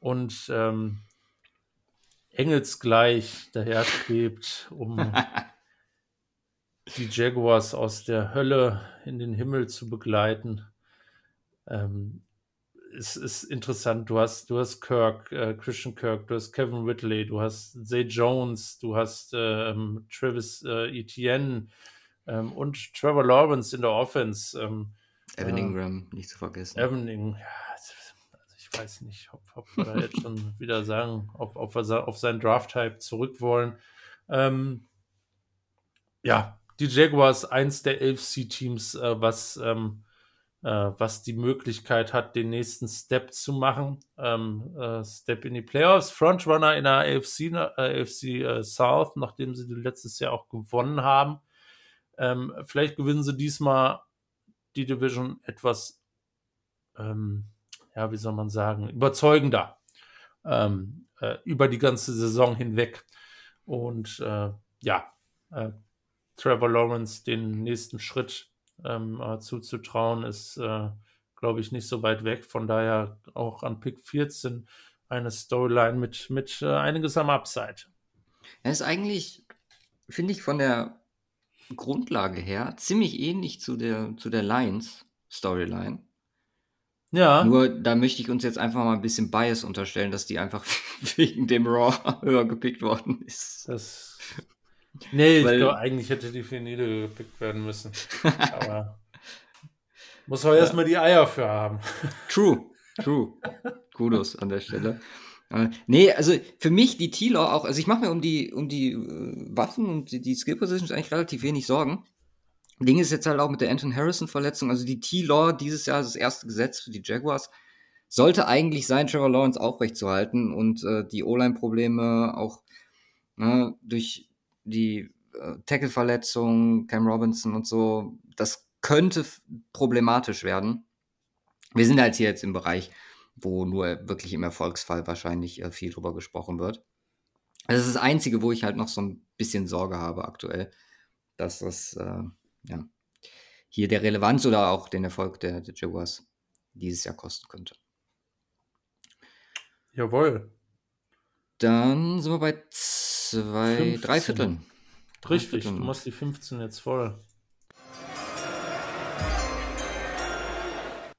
und ähm, engelsgleich daherschwebt, um die Jaguars aus der Hölle in den Himmel zu begleiten. Ähm, es ist interessant. Du hast, du hast Kirk, äh, Christian Kirk, du hast Kevin Whitley, du hast Zay Jones, du hast ähm, Travis äh, Etienne ähm, und Trevor Lawrence in der Offense. Ähm, Evan Ingram, nicht zu vergessen. Evan Ingram, ja, ich weiß nicht, ob, ob wir da jetzt schon wieder sagen, ob, ob wir auf seinen Draft-Type zurück wollen. Ähm, ja, die Jaguars, eins der AFC-Teams, äh, was ähm, äh, was die Möglichkeit hat, den nächsten Step zu machen. Ähm, äh, Step in die Playoffs, Frontrunner in der AFC, äh, AFC äh, South, nachdem sie letztes Jahr auch gewonnen haben. Ähm, vielleicht gewinnen sie diesmal die Division etwas, ähm, ja, wie soll man sagen, überzeugender ähm, äh, über die ganze Saison hinweg. Und äh, ja, Trevor Lawrence den nächsten Schritt ähm, äh, zuzutrauen, ist, äh, glaube ich, nicht so weit weg. Von daher auch an Pick 14 eine Storyline mit, mit äh, einiges am Upside. Er ist eigentlich, finde ich, von der Grundlage her ziemlich ähnlich zu der, zu der Lions-Storyline. Ja. Nur da möchte ich uns jetzt einfach mal ein bisschen Bias unterstellen, dass die einfach wegen dem Raw höher gepickt worden ist. Das Nee, Weil, ich glaube, eigentlich hätte die Finide gepickt werden müssen. Aber muss auch ja. erstmal die Eier für haben. True, true. Kudos an der Stelle. Äh, nee, also für mich die T-Law auch, also ich mache mir um die, um die äh, Waffen und die, die Skill Positions eigentlich relativ wenig Sorgen. Ding ist jetzt halt auch mit der Anton Harrison Verletzung, also die T-Law dieses Jahr das erste Gesetz für die Jaguars sollte eigentlich sein, Trevor Lawrence aufrechtzuerhalten und äh, die O-Line-Probleme auch ne, durch die äh, Tackle-Verletzung, Cam Robinson und so, das könnte problematisch werden. Wir sind halt hier jetzt im Bereich, wo nur wirklich im Erfolgsfall wahrscheinlich äh, viel drüber gesprochen wird. Das ist das Einzige, wo ich halt noch so ein bisschen Sorge habe aktuell, dass das äh, ja, hier der Relevanz oder auch den Erfolg der, der Jaguars dieses Jahr kosten könnte. Jawohl. Dann sind wir bei zwei, 15. drei Vierteln. Richtig, du machst die 15 jetzt voll.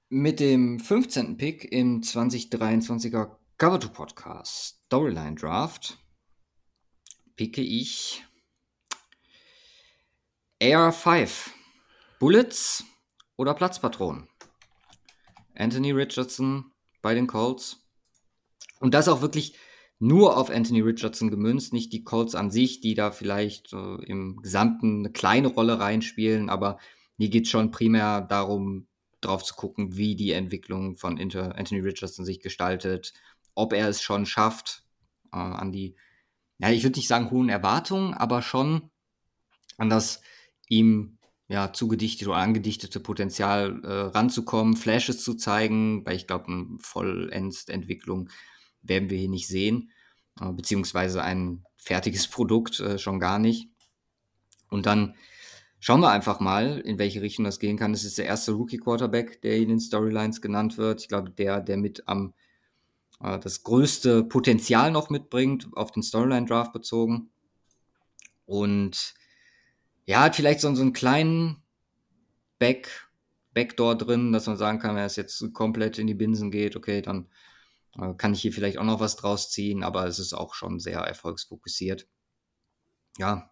Mit dem 15. Pick im 2023er Cover 2 Podcast Storyline Draft picke ich AR5 Bullets oder Platzpatronen. Anthony Richardson bei den Colts. Und das auch wirklich nur auf Anthony Richardson gemünzt, nicht die Colts an sich, die da vielleicht äh, im Gesamten eine kleine Rolle reinspielen, aber mir geht schon primär darum, drauf zu gucken, wie die Entwicklung von Inter Anthony Richardson sich gestaltet, ob er es schon schafft, äh, an die, ja, ich würde nicht sagen hohen Erwartungen, aber schon an das ihm ja, zugedichtete oder angedichtete Potenzial äh, ranzukommen, Flashes zu zeigen, weil ich glaube, eine Vollends-Entwicklung werden wir hier nicht sehen, äh, beziehungsweise ein fertiges Produkt äh, schon gar nicht. Und dann schauen wir einfach mal, in welche Richtung das gehen kann. Es ist der erste Rookie-Quarterback, der in den Storylines genannt wird. Ich glaube, der, der mit am äh, das größte Potenzial noch mitbringt, auf den Storyline-Draft bezogen. Und ja, hat vielleicht so, so einen kleinen Back, Backdoor drin, dass man sagen kann, wenn es jetzt komplett in die Binsen geht, okay, dann äh, kann ich hier vielleicht auch noch was draus ziehen, aber es ist auch schon sehr erfolgsfokussiert. Ja,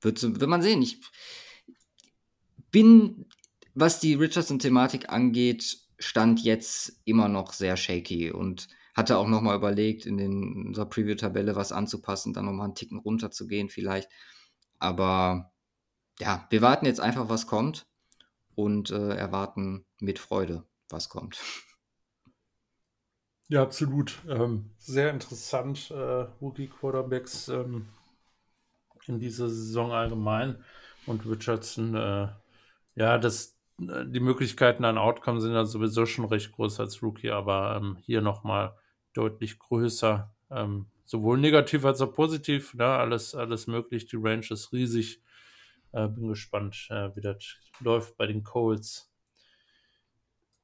wird, wird man sehen. Ich bin, was die Richardson-Thematik angeht, stand jetzt immer noch sehr shaky und hatte auch nochmal überlegt, in, den, in unserer Preview-Tabelle was anzupassen, dann nochmal einen Ticken runterzugehen vielleicht. Aber ja, wir warten jetzt einfach, was kommt und äh, erwarten mit Freude, was kommt. Ja, absolut. Ähm, sehr interessant, äh, Rookie-Quarterbacks ähm, in dieser Saison allgemein. Und Richardson, äh, ja, das, äh, die Möglichkeiten an Outcome sind ja sowieso schon recht groß als Rookie, aber ähm, hier nochmal deutlich größer. Ähm, sowohl negativ als auch positiv. Ne? Alles, alles möglich. Die Range ist riesig. Äh, bin gespannt, äh, wie das läuft bei den Colts.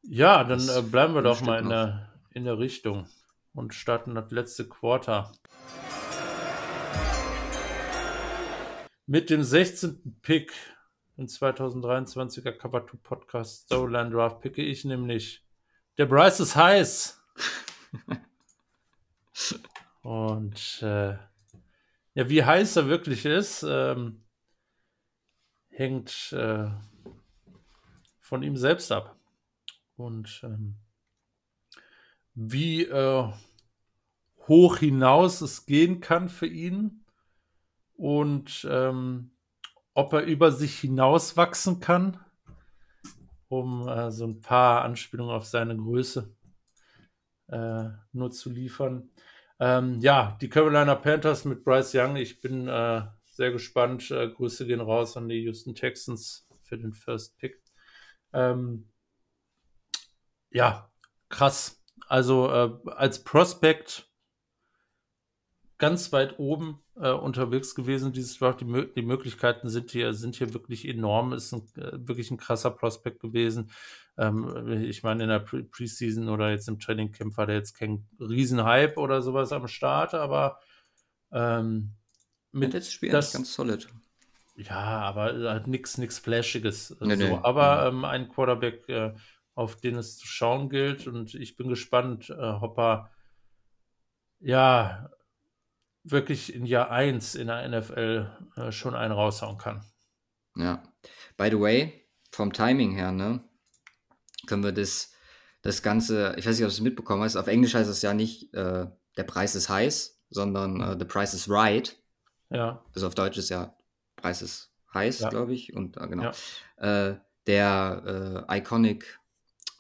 Ja, dann äh, bleiben wir doch mal in der, in der Richtung und starten das letzte Quarter. Mit dem 16. Pick im 2023er Cover 2 Podcast Storyline Draft picke ich nämlich der Bryce ist heiß. Und äh, ja, wie heiß er wirklich ist, ähm, hängt äh, von ihm selbst ab. Und ähm, wie äh, hoch hinaus es gehen kann für ihn und ähm, ob er über sich hinaus wachsen kann, um äh, so ein paar Anspielungen auf seine Größe äh, nur zu liefern. Ähm, ja, die Carolina Panthers mit Bryce Young. Ich bin äh, sehr gespannt. Äh, Grüße gehen raus an die Houston Texans für den First Pick. Ähm, ja, krass. Also äh, als Prospect ganz weit oben äh, unterwegs gewesen, dieses Draft. Die, die, Möglichkeiten sind hier, sind hier wirklich enorm. Ist ein, äh, wirklich ein krasser Prospect gewesen. Ähm, ich meine, in der Pre Preseason oder jetzt im Training Camp war der jetzt kein Riesenhype oder sowas am Start, aber ähm, mit das Spiel das, ganz solid. Ja, aber halt nichts nix Flashiges. Äh, nee, so. nee. Aber ähm, ein Quarterback, äh, auf den es zu schauen gilt und ich bin gespannt, äh, ob er ja wirklich in Jahr 1 in der NFL äh, schon einen raushauen kann. Ja. By the way, vom Timing her, ne, können wir das, das Ganze, ich weiß nicht, ob du es mitbekommen hast, auf Englisch heißt es ja nicht, äh, der Preis ist heiß, sondern äh, the price is right. Ja. Also auf Deutsch ist ja Preis ist heiß, ja. glaube ich. Und äh, genau. Ja. Äh, der äh, Iconic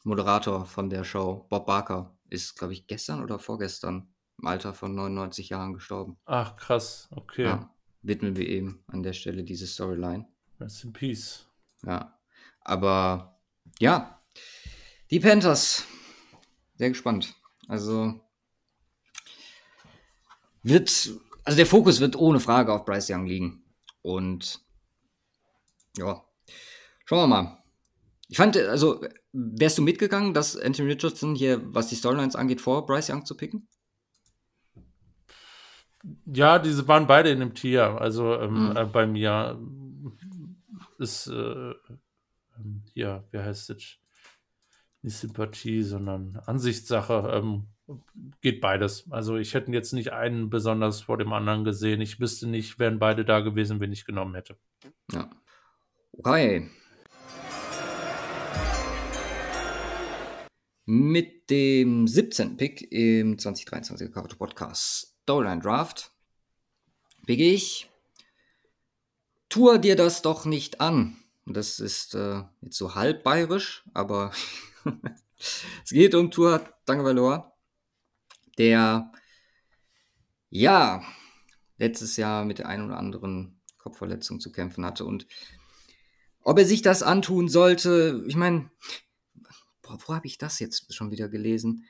Moderator von der Show, Bob Barker, ist, glaube ich, gestern oder vorgestern im Alter von 99 Jahren gestorben. Ach, krass, okay. Ja, widmen wir eben an der Stelle diese Storyline. Rest in Peace. Ja, aber ja, die Panthers, sehr gespannt. Also wird, also der Fokus wird ohne Frage auf Bryce Young liegen. Und ja, schauen wir mal. Ich fand, also, wärst du mitgegangen, dass Anthony Richardson hier, was die Storylines angeht, vor Bryce Young zu picken? Ja, diese waren beide in dem Tier. Also ähm, mhm. äh, bei mir ist äh, ja, wie heißt es? Nicht Sympathie, sondern Ansichtssache. Ähm, geht beides. Also ich hätte jetzt nicht einen besonders vor dem anderen gesehen. Ich wüsste nicht, wären beide da gewesen, wenn ich genommen hätte. Ja. Okay. Mit dem 17. Pick im 2023 Cover Podcast Storyline Draft pick ich. Tour dir das doch nicht an. Das ist äh, jetzt so halb bayerisch, aber es geht um Tour Tagovailoa, der ja letztes Jahr mit der einen oder anderen Kopfverletzung zu kämpfen hatte und ob er sich das antun sollte, ich meine, wo habe ich das jetzt schon wieder gelesen?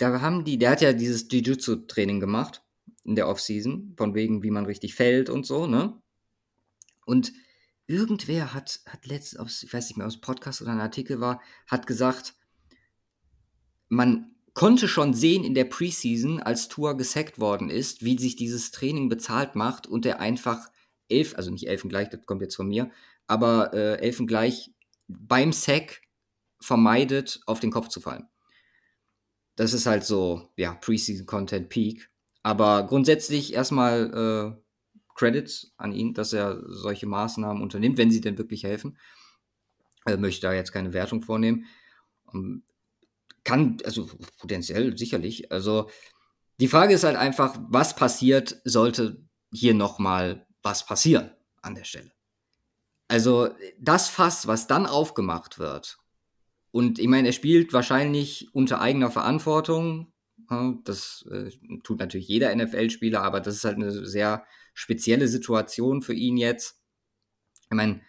da haben die, der hat ja dieses Jiu-Jitsu-Training gemacht in der Offseason, von wegen, wie man richtig fällt und so, ne? Und irgendwer hat, hat letztens, ich weiß nicht mehr, aus Podcast oder ein Artikel war, hat gesagt, man konnte schon sehen in der Preseason, als Tour gesackt worden ist, wie sich dieses Training bezahlt macht und er einfach elf, also nicht elfengleich, das kommt jetzt von mir, aber äh, elfengleich beim Sack vermeidet, auf den Kopf zu fallen. Das ist halt so, ja, Preseason-Content Peak. Aber grundsätzlich erstmal äh, Credits an ihn, dass er solche Maßnahmen unternimmt, wenn sie denn wirklich helfen. Äh, möchte da jetzt keine Wertung vornehmen. Ähm, kann, also potenziell sicherlich. Also die Frage ist halt einfach, was passiert, sollte hier nochmal was passieren an der Stelle. Also das Fass, was dann aufgemacht wird, und ich meine, er spielt wahrscheinlich unter eigener Verantwortung. Das äh, tut natürlich jeder NFL-Spieler, aber das ist halt eine sehr spezielle Situation für ihn jetzt. Ich meine,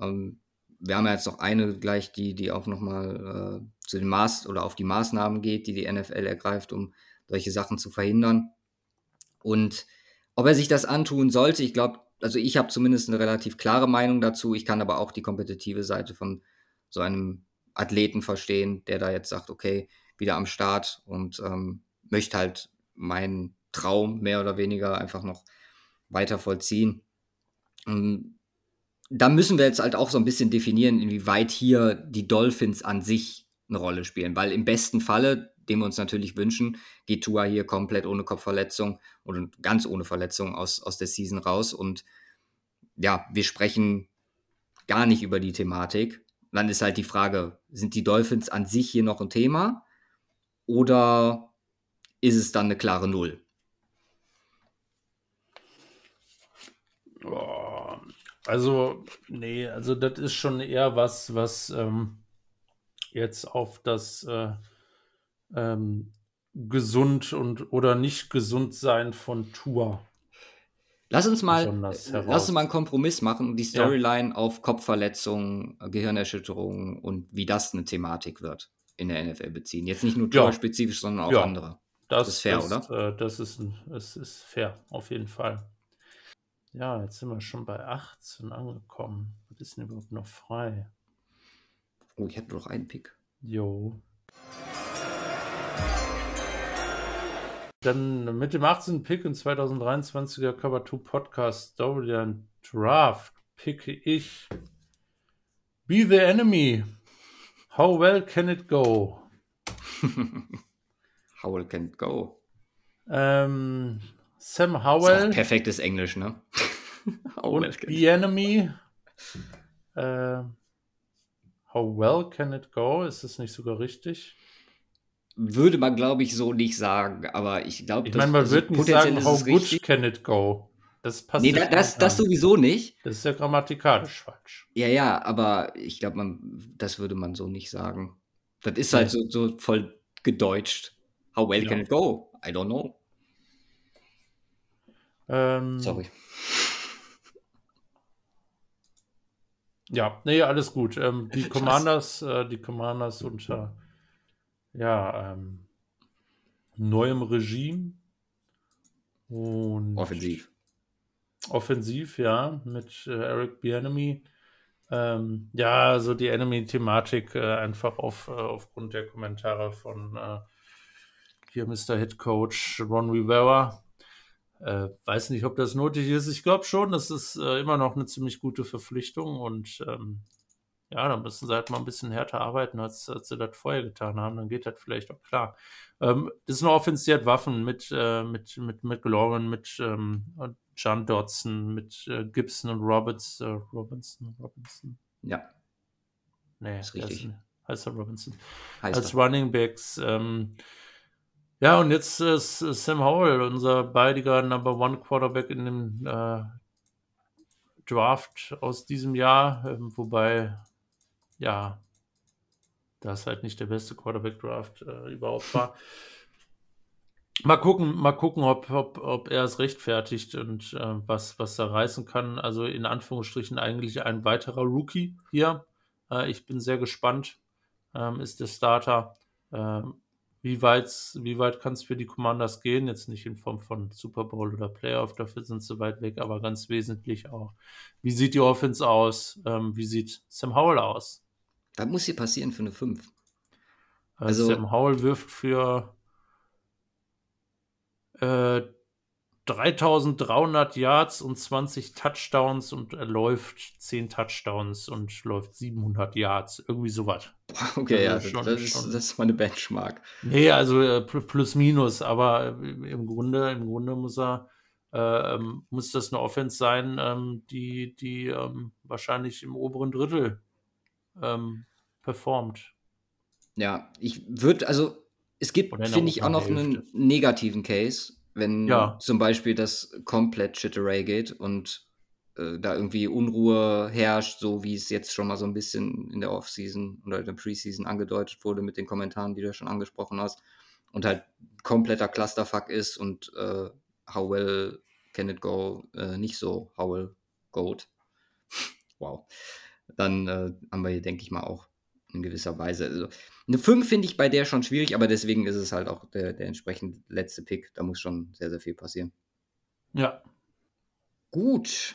ähm, wir haben ja jetzt noch eine gleich, die, die auch nochmal äh, zu den Maß oder auf die Maßnahmen geht, die die NFL ergreift, um solche Sachen zu verhindern. Und ob er sich das antun sollte, ich glaube, also ich habe zumindest eine relativ klare Meinung dazu. Ich kann aber auch die kompetitive Seite von so einem Athleten verstehen, der da jetzt sagt, okay, wieder am Start und ähm, möchte halt meinen Traum mehr oder weniger einfach noch weiter vollziehen. Und da müssen wir jetzt halt auch so ein bisschen definieren, inwieweit hier die Dolphins an sich eine Rolle spielen, weil im besten Falle, den wir uns natürlich wünschen, geht Tua hier komplett ohne Kopfverletzung oder ganz ohne Verletzung aus, aus der Season raus. Und ja, wir sprechen gar nicht über die Thematik. Dann ist halt die Frage, sind die Dolphins an sich hier noch ein Thema oder ist es dann eine klare Null? Also, nee, also das ist schon eher was, was ähm, jetzt auf das äh, ähm, gesund und oder nicht gesund sein von Tour Lass uns mal, lass uns mal einen Kompromiss machen und die Storyline ja. auf Kopfverletzungen, Gehirnerschütterungen und wie das eine Thematik wird in der NFL beziehen. Jetzt nicht nur ja. sondern auch ja. andere. Das, das, ist fair, das, oder? Äh, das ist, das ist fair, auf jeden Fall. Ja, jetzt sind wir schon bei 18 angekommen. Was ist denn überhaupt noch frei? Oh, ich habe noch einen Pick. Jo. Dann mit dem 18. Pick im 2023er Cover 2 Podcast Story and Draft picke ich Be the Enemy. How well can it go? How well can it go? Ähm, Sam Howell. perfektes Englisch, ne? und The Enemy. Äh, how well can it go? Ist das nicht sogar richtig? würde man, glaube ich, so nicht sagen. Aber ich glaube, ich meine, man wird nicht sagen, how good richtig. can it go? Das passt nee, da, das, das sowieso nicht. Das ist ja grammatikalisch falsch. Ja, ja, aber ich glaube, man, das würde man so nicht sagen. Das ist halt so, so voll gedeutscht. How well ja. can it go? I don't know. Ähm, Sorry. Ja, nee, alles gut. Ähm, die Commanders, äh, die Commanders unter ja, ähm, neuem Regime und offensiv. Offensiv, ja, mit äh, Eric Bienemy. Ähm, ja, also die Enemy-Thematik äh, einfach auf, äh, aufgrund der Kommentare von äh, hier Mr. Head Coach Ron Rivera. Äh, weiß nicht, ob das nötig ist. Ich glaube schon, das ist äh, immer noch eine ziemlich gute Verpflichtung und ähm, ja, dann müssen sie halt mal ein bisschen härter arbeiten, als, als sie das vorher getan haben. Dann geht das vielleicht auch klar. Ähm, das sind offensiert Waffen mit, äh, mit, mit McLaurin, mit ähm, John Dodson, mit äh, Gibson und Roberts, äh, Robinson, Robinson. Ja. Nee, ist richtig. Heißt er Robinson. Heißt Als er. Running Backs. Ähm, ja, und jetzt ist Sam Howell, unser beidiger Number One Quarterback in dem äh, Draft aus diesem Jahr, ähm, wobei ja, das halt nicht der beste Quarterback-Draft äh, überhaupt war. Mal gucken, mal gucken, ob, ob, ob er es rechtfertigt und äh, was, was er reißen kann. Also in Anführungsstrichen eigentlich ein weiterer Rookie hier. Äh, ich bin sehr gespannt. Ähm, ist der Starter. Ähm, wie weit, wie weit kann es für die Commanders gehen? Jetzt nicht in Form von Super Bowl oder Playoff, dafür sind sie weit weg, aber ganz wesentlich auch. Wie sieht die Offense aus? Ähm, wie sieht Sam Howell aus? Was muss hier passieren für eine 5? Also, Sam Howell wirft für äh, 3300 Yards und 20 Touchdowns und er läuft 10 Touchdowns und läuft 700 Yards. Irgendwie sowas. Okay, also ja, das, das, ist, das ist meine Benchmark. Nee, also äh, plus minus, aber äh, im Grunde, im Grunde muss er, äh, ähm, muss das eine Offense sein, ähm, die, die ähm, wahrscheinlich im oberen Drittel ähm, performt. Ja, ich würde, also es gibt, finde ich, auch noch einen negativen Case, wenn ja. zum Beispiel das komplett Shitteray geht und äh, da irgendwie Unruhe herrscht, so wie es jetzt schon mal so ein bisschen in der Offseason oder in der Preseason angedeutet wurde mit den Kommentaren, die du schon angesprochen hast, und halt kompletter Clusterfuck ist und äh, How Well Can It Go äh, nicht so How Well Goat. wow. Dann äh, haben wir hier, denke ich mal, auch in gewisser Weise. Also, eine 5 finde ich bei der schon schwierig, aber deswegen ist es halt auch der, der entsprechend letzte Pick. Da muss schon sehr, sehr viel passieren. Ja. Gut.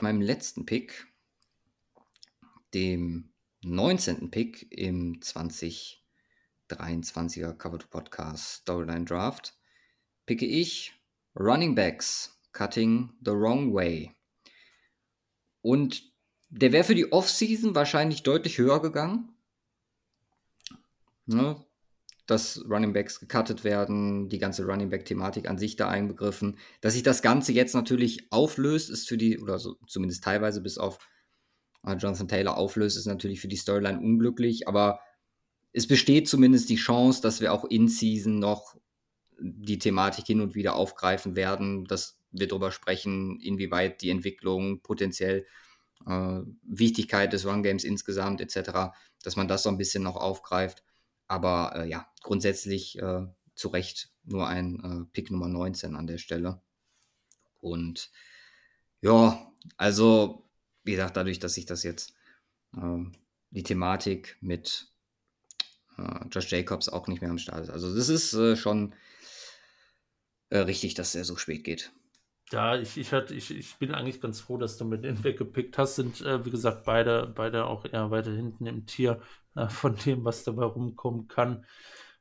Meinem letzten Pick, dem 19. Pick im 2023er Cover to Podcast Storyline Draft, picke ich Running Backs Cutting the Wrong Way. Und der wäre für die Offseason wahrscheinlich deutlich höher gegangen. Ne? Dass Running Backs gecuttet werden, die ganze Running Back-Thematik an sich da einbegriffen. Dass sich das Ganze jetzt natürlich auflöst, ist für die, oder so, zumindest teilweise bis auf äh, Jonathan Taylor auflöst, ist natürlich für die Storyline unglücklich, aber es besteht zumindest die Chance, dass wir auch in Season noch die Thematik hin und wieder aufgreifen werden, dass wir darüber sprechen, inwieweit die Entwicklung potenziell äh, Wichtigkeit des Run Games insgesamt etc., dass man das so ein bisschen noch aufgreift. Aber äh, ja, grundsätzlich äh, zu Recht nur ein äh, Pick Nummer 19 an der Stelle. Und ja, also wie gesagt, dadurch, dass sich das jetzt äh, die Thematik mit äh, Josh Jacobs auch nicht mehr am Start ist. Also das ist äh, schon richtig, dass er so spät geht. Ja, ich, ich, hatte, ich, ich bin eigentlich ganz froh, dass du mit denen weggepickt hast. Sind, äh, wie gesagt, beide, beide auch eher weiter hinten im Tier äh, von dem, was dabei rumkommen kann.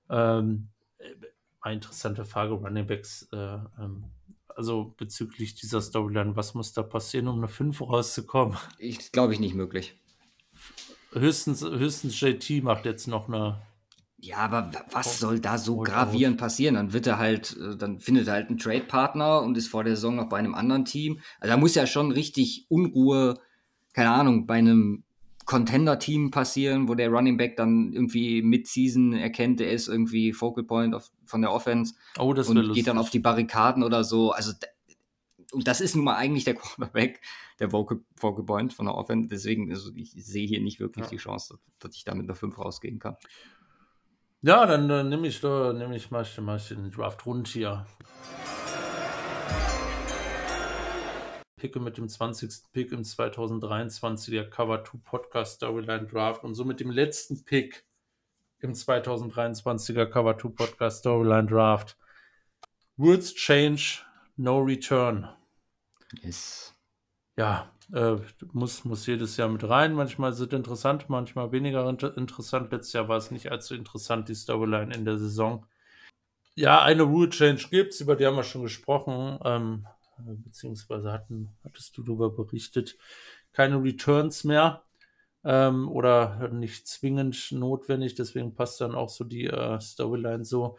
Ähm, äh, eine interessante Frage, Running Backs. Äh, ähm, also bezüglich dieser Storyline, was muss da passieren, um eine 5 rauszukommen? Ich glaube ich nicht möglich. Höchstens, höchstens JT macht jetzt noch eine ja, aber was soll da so gravierend passieren? Dann wird er halt, äh, dann findet er halt einen Trade-Partner und ist vor der Saison noch bei einem anderen Team. Also da muss ja schon richtig Unruhe, keine Ahnung, bei einem Contender-Team passieren, wo der Running Back dann irgendwie Mid-Season erkennt, er ist irgendwie Focal Point of, von der Offense oh, das und lustig. geht dann auf die Barrikaden oder so. Also und das ist nun mal eigentlich der Quarterback, der Focal, Focal Point von der Offense. Deswegen, also ich sehe hier nicht wirklich ja. die Chance, dass ich da mit einer 5 rausgehen kann. Ja, dann, dann nehme ich, da, nehm ich mal, mal den Draft rund hier. Picke mit dem 20. Pick im 2023er Cover 2 Podcast Storyline Draft und somit dem letzten Pick im 2023er Cover 2 Podcast Storyline Draft. Words change, no return. Yes. Ja, äh, muss, muss jedes Jahr mit rein. Manchmal es interessant, manchmal weniger inter interessant. Letztes Jahr war es nicht allzu interessant, die Storyline in der Saison. Ja, eine Rule Change gibt es, über die haben wir schon gesprochen, ähm, beziehungsweise hatten, hattest du darüber berichtet. Keine Returns mehr ähm, oder nicht zwingend notwendig, deswegen passt dann auch so die äh, Storyline so,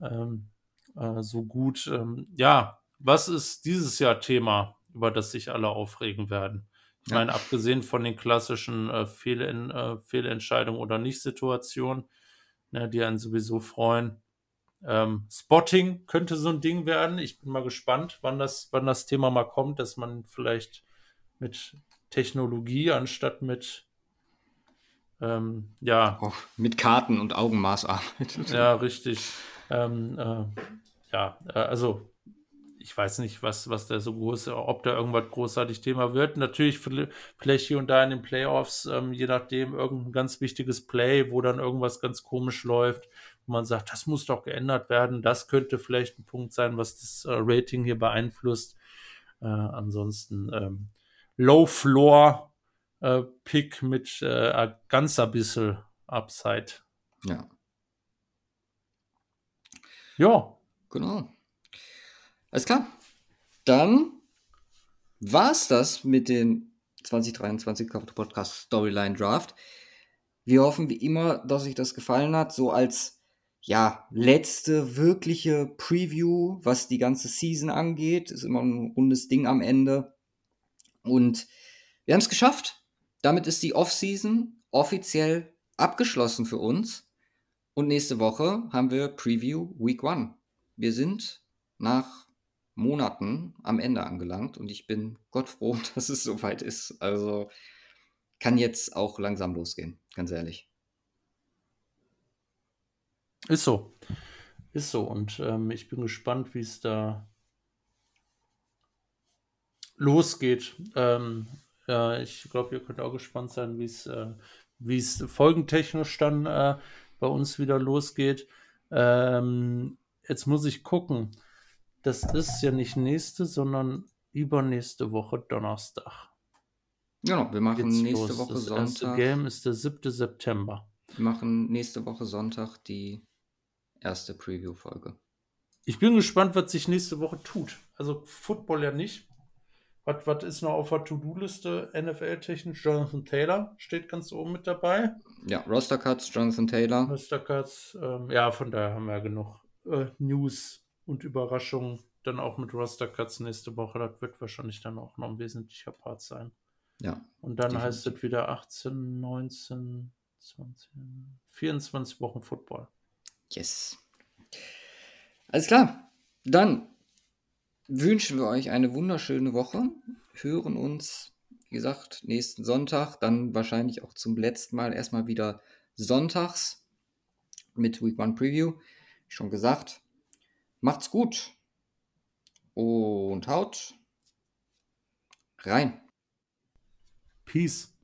ähm, äh, so gut. Ähm, ja, was ist dieses Jahr Thema? Über das sich alle aufregen werden. Ich ja. meine, abgesehen von den klassischen äh, Fehlen, äh, Fehlentscheidungen oder Nicht-Situationen, ne, die einen sowieso freuen. Ähm, Spotting könnte so ein Ding werden. Ich bin mal gespannt, wann das, wann das Thema mal kommt, dass man vielleicht mit Technologie anstatt mit ähm, ja. Auch mit Karten und Augenmaß arbeitet. Ja, richtig. Ähm, äh, ja, äh, also ich weiß nicht, was, was da so groß, ob da irgendwas großartig Thema wird. Natürlich vielleicht hier und da in den Playoffs, ähm, je nachdem, irgendein ganz wichtiges Play, wo dann irgendwas ganz komisch läuft, wo man sagt, das muss doch geändert werden. Das könnte vielleicht ein Punkt sein, was das äh, Rating hier beeinflusst. Äh, ansonsten ähm, Low Floor äh, Pick mit äh, ganzer bisschen Upside. Ja. Ja. Genau. Alles klar. Dann war es das mit dem 2023 Cover Podcast Storyline Draft. Wir hoffen wie immer, dass euch das gefallen hat, so als ja, letzte wirkliche Preview, was die ganze Season angeht. Ist immer ein rundes Ding am Ende. Und wir haben es geschafft. Damit ist die Off-Season offiziell abgeschlossen für uns. Und nächste Woche haben wir Preview Week One. Wir sind nach Monaten am Ende angelangt und ich bin Gott froh, dass es soweit ist. Also kann jetzt auch langsam losgehen, ganz ehrlich. Ist so. Ist so. Und ähm, ich bin gespannt, wie es da losgeht. Ähm, ja, ich glaube, ihr könnt auch gespannt sein, wie es äh, wie es folgentechnisch dann äh, bei uns wieder losgeht. Ähm, jetzt muss ich gucken. Das ist ja nicht nächste, sondern übernächste Woche Donnerstag. Genau, wir machen Geht's nächste los. Woche Das erste Sonntag. Game ist der 7. September. Wir machen nächste Woche Sonntag die erste Preview-Folge. Ich bin gespannt, was sich nächste Woche tut. Also Football ja nicht. Was, was ist noch auf der To-Do-Liste NFL-technisch? Jonathan Taylor steht ganz oben mit dabei. Ja, Roster Cuts, Jonathan Taylor. Mr. Cuts, ähm, ja, von daher haben wir ja genug äh, News und Überraschungen. Dann auch mit Roster Cuts nächste Woche. Das wird wahrscheinlich dann auch noch ein wesentlicher Part sein. Ja, Und dann Definitiv. heißt es wieder 18, 19, 20, 24 Wochen Football. yes. Alles klar. Dann wünschen wir euch eine wunderschöne Woche. Hören uns, wie gesagt, nächsten Sonntag. Dann wahrscheinlich auch zum letzten Mal erstmal wieder sonntags mit Week One Preview. Schon gesagt. Macht's gut. Und haut rein. Peace.